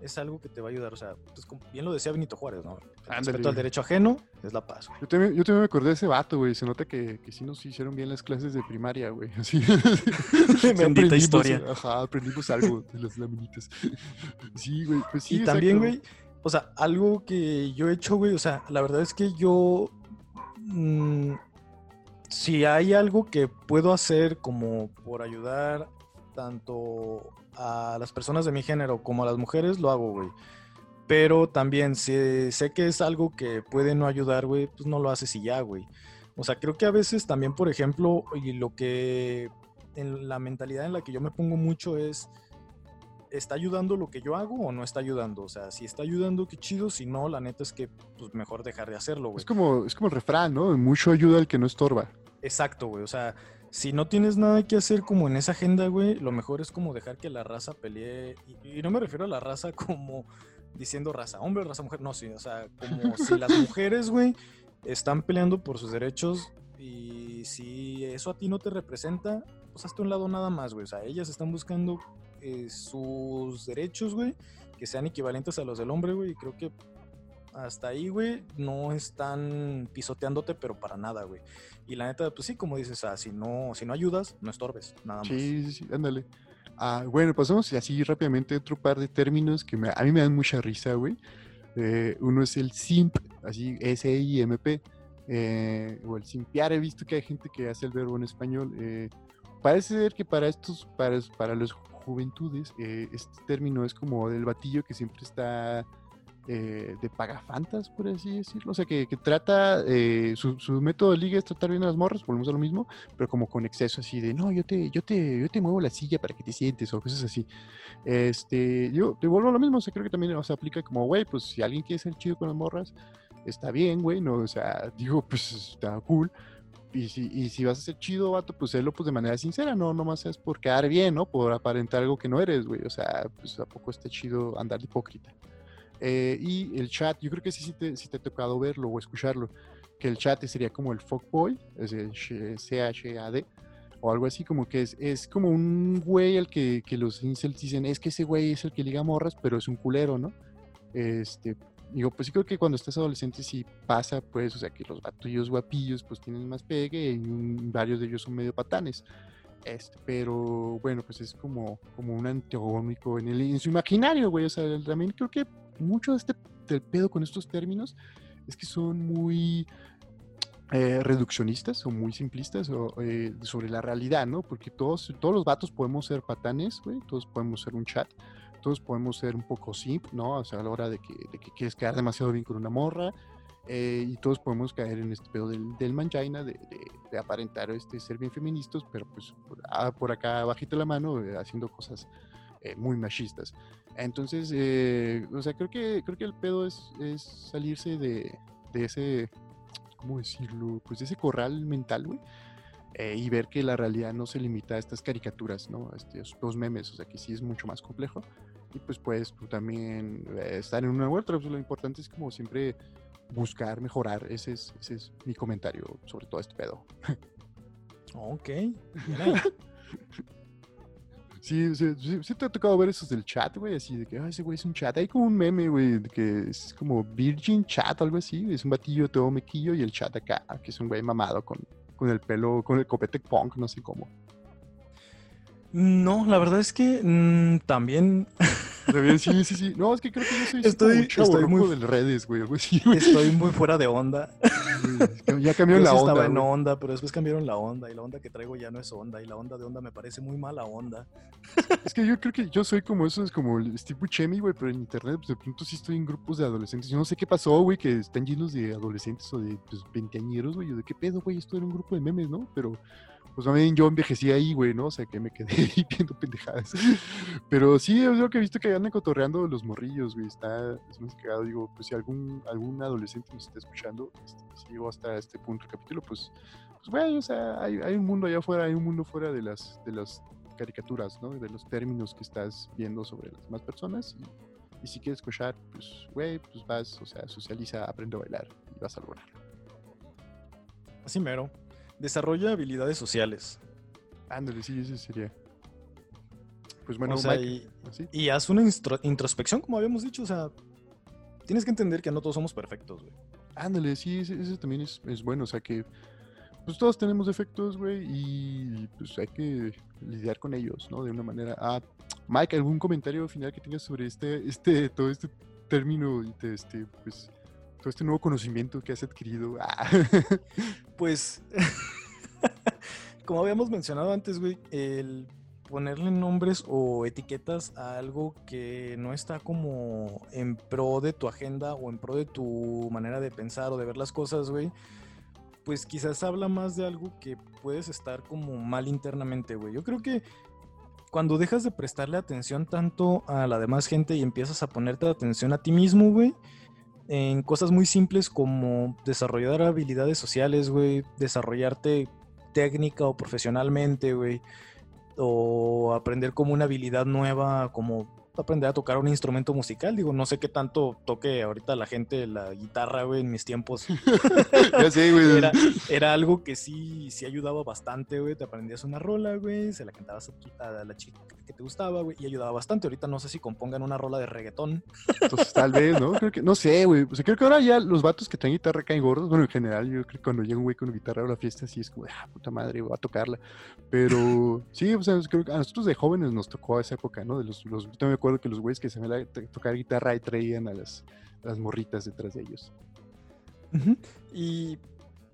S2: es algo que te va a ayudar. O sea, pues, como bien lo decía Benito Juárez, ¿no? El respeto al derecho ajeno es la paz. güey.
S1: Yo también, yo también me acordé de ese vato, güey. Se nota que, que sí nos hicieron bien las clases de primaria, güey. Así. Sí
S2: Bendita historia.
S1: Ajá, aprendimos algo de las laminitas. Sí, güey. Pues sí,
S2: y también, güey, o sea, algo que yo he hecho, güey, o sea, la verdad es que yo, mm, si hay algo que puedo hacer como por ayudar tanto a las personas de mi género como a las mujeres, lo hago, güey. Pero también si sé que es algo que puede no ayudar, güey, pues no lo haces y ya, güey. O sea, creo que a veces también, por ejemplo, y lo que en la mentalidad en la que yo me pongo mucho es, ¿está ayudando lo que yo hago o no está ayudando? O sea, si está ayudando, qué chido, si no, la neta es que pues mejor dejar de hacerlo, güey.
S1: Es como, es como el refrán, ¿no? Mucho ayuda al que no estorba.
S2: Exacto, güey. O sea, si no tienes nada que hacer como en esa agenda, güey, lo mejor es como dejar que la raza pelee. Y, y no me refiero a la raza como diciendo raza hombre, raza mujer. No, sí, o sea, como si las mujeres, güey, están peleando por sus derechos y si eso a ti no te representa, pues hazte un lado nada más, güey. O sea, ellas están buscando eh, sus derechos, güey, que sean equivalentes a los del hombre, güey. Y creo que hasta ahí, güey, no están pisoteándote, pero para nada, güey. Y la neta, pues sí, como dices, ah, si no, si no ayudas, no estorbes, nada más.
S1: Sí, sí, sí, ándale. Ah, bueno, pasamos así rápidamente a otro par de términos que me- a mí me dan mucha risa, güey. Eh, uno es el simp, así S-I-M-P, eh, o el simpiar. He visto que hay gente que hace el verbo en español. eh, parece ser que para estos, para, para los juventudes, este término es como del batillo que siempre está eh, de pagafantas, por así decirlo. O sea, que, que trata, eh, su, su método de liga es tratar bien a las morras, volvemos a lo mismo, pero como con exceso así de, no, yo te, yo te, yo te muevo la silla para que te sientes o cosas así. Este, yo te vuelvo a lo mismo, o sea, creo que también o sea, aplica como, güey, pues si alguien quiere ser chido con las morras, está bien, güey, no, o sea, digo, pues está cool. Y si, y si vas a ser chido, vato, pues hazlo pues de manera sincera, no nomás es por quedar bien, ¿no? Por aparentar algo que no eres, güey. O sea, pues tampoco está chido andar de hipócrita. Eh, y el chat, yo creo que sí, sí te, sí te ha tocado verlo o escucharlo, que el chat sería como el fuckboy, es el C-H-A-D, o algo así, como que es, es como un güey al que, que los incels dicen, es que ese güey es el que liga morras, pero es un culero, ¿no? Este, digo, pues sí creo que cuando estás adolescente sí pasa, pues, o sea, que los batullos guapillos pues tienen más pegue y un- varios de ellos son medio patanes. Este, pero bueno, pues es como, como un antagónico en, el, en su imaginario, güey. O sea, también creo que mucho de este del pedo con estos términos es que son muy eh, reduccionistas o muy simplistas o, eh, sobre la realidad, ¿no? Porque todos, todos los vatos podemos ser patanes, güey. Todos podemos ser un chat. Todos podemos ser un poco simp, ¿no? O sea, a la hora de que, de que quieres quedar demasiado bien con una morra. eh, y todos podemos caer en este pedo del, del mangina, de, de- de aparentar este, ser bien feministas, pero pues por, ah, acá bajito la mano, eh, haciendo cosas eh, muy machistas. Entonces, eh, o sea, creo que, creo que el pedo es, es salirse de, de ese, ¿cómo decirlo? Pues de ese corral mental, güey. eh, y ver que la realidad no se limita a estas caricaturas, ¿no? Estos dos memes, o sea, que sí es mucho más complejo. Y pues puedes tú también eh, estar en una otra, pues lo importante es como siempre buscar mejorar. Ese es, ese es mi comentario sobre todo este pedo.
S2: Ok.
S1: Sí, sí, sí, te ha tocado ver esos del chat, güey, así de que, ah, ese güey es un chat. Hay como un meme, güey, que es como Virgin Chat algo así. Es un batillo todo mequillo y el chat acá, que es un güey mamado con, con el pelo, con el copete punk, no sé cómo.
S2: No, la verdad es que mm, También,
S1: sí, sí, sí. No, es que creo que yo soy
S2: Estoy-
S1: un
S2: muy-
S1: del redes, güey, güey.
S2: estoy muy fuera de onda.
S1: güey. Ya cambió
S2: Yo
S1: la
S2: sí
S1: onda,
S2: estaba en onda, pero después cambiaron la onda y la onda que traigo ya no es onda y la onda de onda me parece muy mala onda.
S1: Es que yo creo que yo soy como esos, como el Steve Buscemi, güey, pero en internet, pues de pronto sí estoy en grupos de adolescentes. Yo no sé qué pasó, güey, que están llenos de adolescentes o de pues, veinteañeros, güey. Yo de qué pedo, güey, esto era un grupo de memes, ¿no? Pero, pues también yo envejecí ahí, güey, ¿no? O sea, que me quedé ahí viendo pendejadas. Pero sí, es lo que he visto que andan cotorreando los morrillos, güey. Está, es muy cagado. Digo, pues si algún, algún adolescente nos está escuchando, este, si llegó hasta este punto del capítulo, pues, pues, güey, o sea, hay, hay un mundo allá afuera, hay un mundo fuera de las, de las caricaturas, ¿no? De los términos que estás viendo sobre las demás personas. Y, y si quieres escuchar, pues, güey, pues vas, o sea, socializa, aprende a bailar y vas a lograr.
S2: Así mero. Desarrolla habilidades sociales.
S1: Ándale, sí, ese sería. pues bueno,
S2: O sea,
S1: Mike,
S2: y,
S1: ¿sí?
S2: y haz una introspección, como habíamos dicho. O sea, tienes que entender que no todos somos perfectos, güey.
S1: Ándale, sí, ese también es, es bueno, o sea que pues todos tenemos defectos, güey, y pues hay que lidiar con ellos, ¿no? De una manera. Ah, Mike, ¿algún comentario final que tengas sobre este, este, todo este término este, pues, todo este nuevo conocimiento que has adquirido? Ah.
S2: Pues, como habíamos mencionado antes, güey, el ponerle nombres o etiquetas a algo que no está como en pro de tu agenda o en pro de tu manera de pensar o de ver las cosas, güey, pues quizás habla más de algo que puedes estar como mal internamente, güey. Yo creo que cuando dejas de prestarle atención tanto a la demás gente y empiezas a ponerte atención a ti mismo, güey, en cosas muy simples como desarrollar habilidades sociales, güey, desarrollarte técnica o profesionalmente, güey, o aprender como una habilidad nueva, como aprender a tocar un instrumento musical. Digo, no sé qué tanto toque ahorita la gente la guitarra, güey, en mis tiempos.
S1: sé, güey.
S2: Era, era algo que sí, sí ayudaba bastante, güey. Te aprendías una rola, güey, se la cantabas a, tu- a la chica que te gustaba, güey, y ayudaba bastante. Ahorita no sé si compongan una rola de reggaetón.
S1: Entonces, tal vez, ¿no? Creo que, no sé, güey. O sea, creo que ahora ya los vatos que traen guitarra caen gordos. Bueno, en general, yo creo que cuando llega un güey con guitarra a la fiesta, sí es como, ah, puta madre, voy a tocarla. Pero sí, o sea, creo que a nosotros de jóvenes nos tocó esa época, ¿no? De los, los, yo me acuerdo que los güeyes que se me tocar guitarra y traían a las, a las morritas detrás de ellos.
S2: Y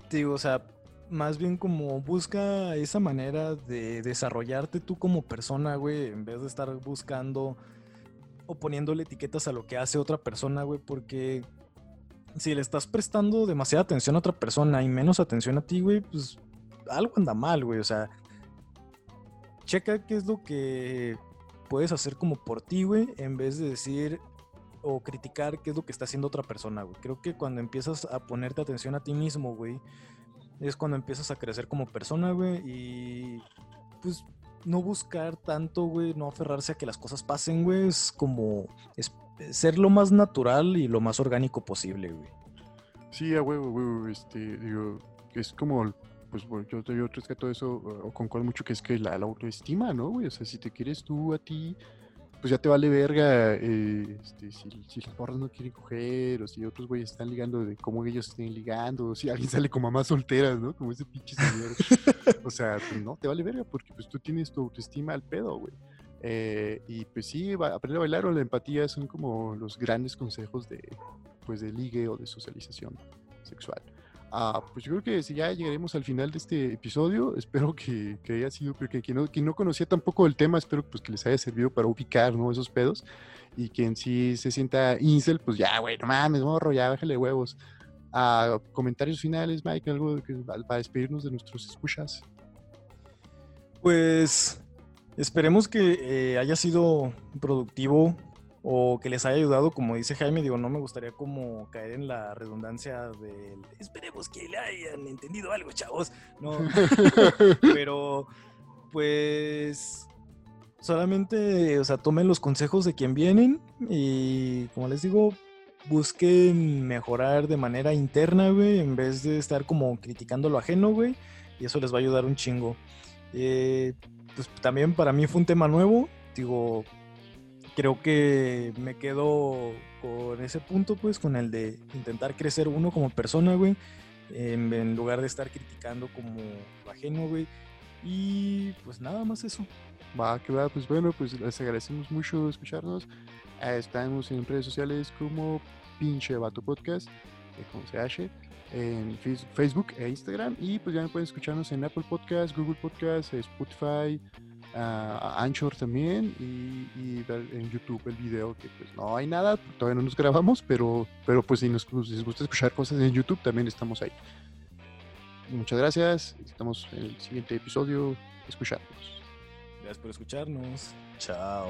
S2: te digo, o sea, más bien como busca esa manera de desarrollarte tú como persona, güey, en vez de estar buscando o poniéndole etiquetas a lo que hace otra persona, güey, porque si le estás prestando demasiada atención a otra persona y menos atención a ti, güey, pues algo anda mal, güey, o sea, checa qué es lo que puedes hacer como por ti, güey, en vez de decir o criticar qué es lo que está haciendo otra persona, güey. Creo que cuando empiezas a ponerte atención a ti mismo, güey, es cuando empiezas a crecer como persona, güey, y pues no buscar tanto, güey, no aferrarse a que las cosas pasen, güey, es como es ser lo más natural y lo más orgánico posible, güey.
S1: Sí, a huevo, huevo, este, digo, es como, pues bueno, yo, yo rescato eso, o concuerdo mucho que es que la, autoestima, ¿no, güey? O sea, si te quieres tú a ti, pues ya te vale verga, eh, este, si, si las morras no quieren coger, o si otros güeyes están ligando de cómo ellos estén ligando, o si alguien sale con mamás solteras, ¿no? Como ese pinche señor. o sea, pues no, te vale verga, porque pues tú tienes tu autoestima al pedo, güey. Eh, y pues sí, aprender a bailar o la empatía son como los grandes consejos de, pues, de ligue o de socialización sexual. Ah, pues yo creo que si ya llegaremos al final de este episodio, espero que, que haya sido, porque quien no, quien no conocía tampoco el tema, espero pues, que les haya servido para ubicar ¿no? esos pedos y quien sí se sienta incel, pues ya, güey, no mames, morro, ya, bájale huevos. Ah, comentarios finales, Mike, algo que, para despedirnos de nuestros escuchas.
S2: Pues esperemos que eh, haya sido productivo o que les haya ayudado, como dice Jaime, digo, no me gustaría como caer en la redundancia del esperemos que le hayan entendido algo, chavos. No, pero pues solamente, o sea, tomen los consejos de quien vienen y como les digo, busquen mejorar de manera interna, güey, en vez de estar como criticando lo ajeno, güey, y eso les va a ayudar un chingo. Eh, pues también para mí fue un tema nuevo, digo, creo que me quedo con ese punto, pues, con el de intentar crecer uno como persona, güey, en, lugar de estar criticando como lo ajeno, güey. Y pues nada más eso.
S1: Va, que va, pues bueno, pues les agradecemos mucho escucharnos. Eh, estamos en redes sociales como pinche vato podcast, eh, se hace, en Face- Facebook e Instagram. Y pues ya pueden escucharnos en Apple Podcast, Google Podcast, Spotify, ah, Anchor también y, y en YouTube el video que pues no hay nada, todavía no nos grabamos, pero, pero pues si nos, pues, les gusta escuchar cosas en YouTube también estamos ahí. Muchas gracias, estamos en el siguiente episodio, escuchándonos.
S2: Gracias por escucharnos. Chao.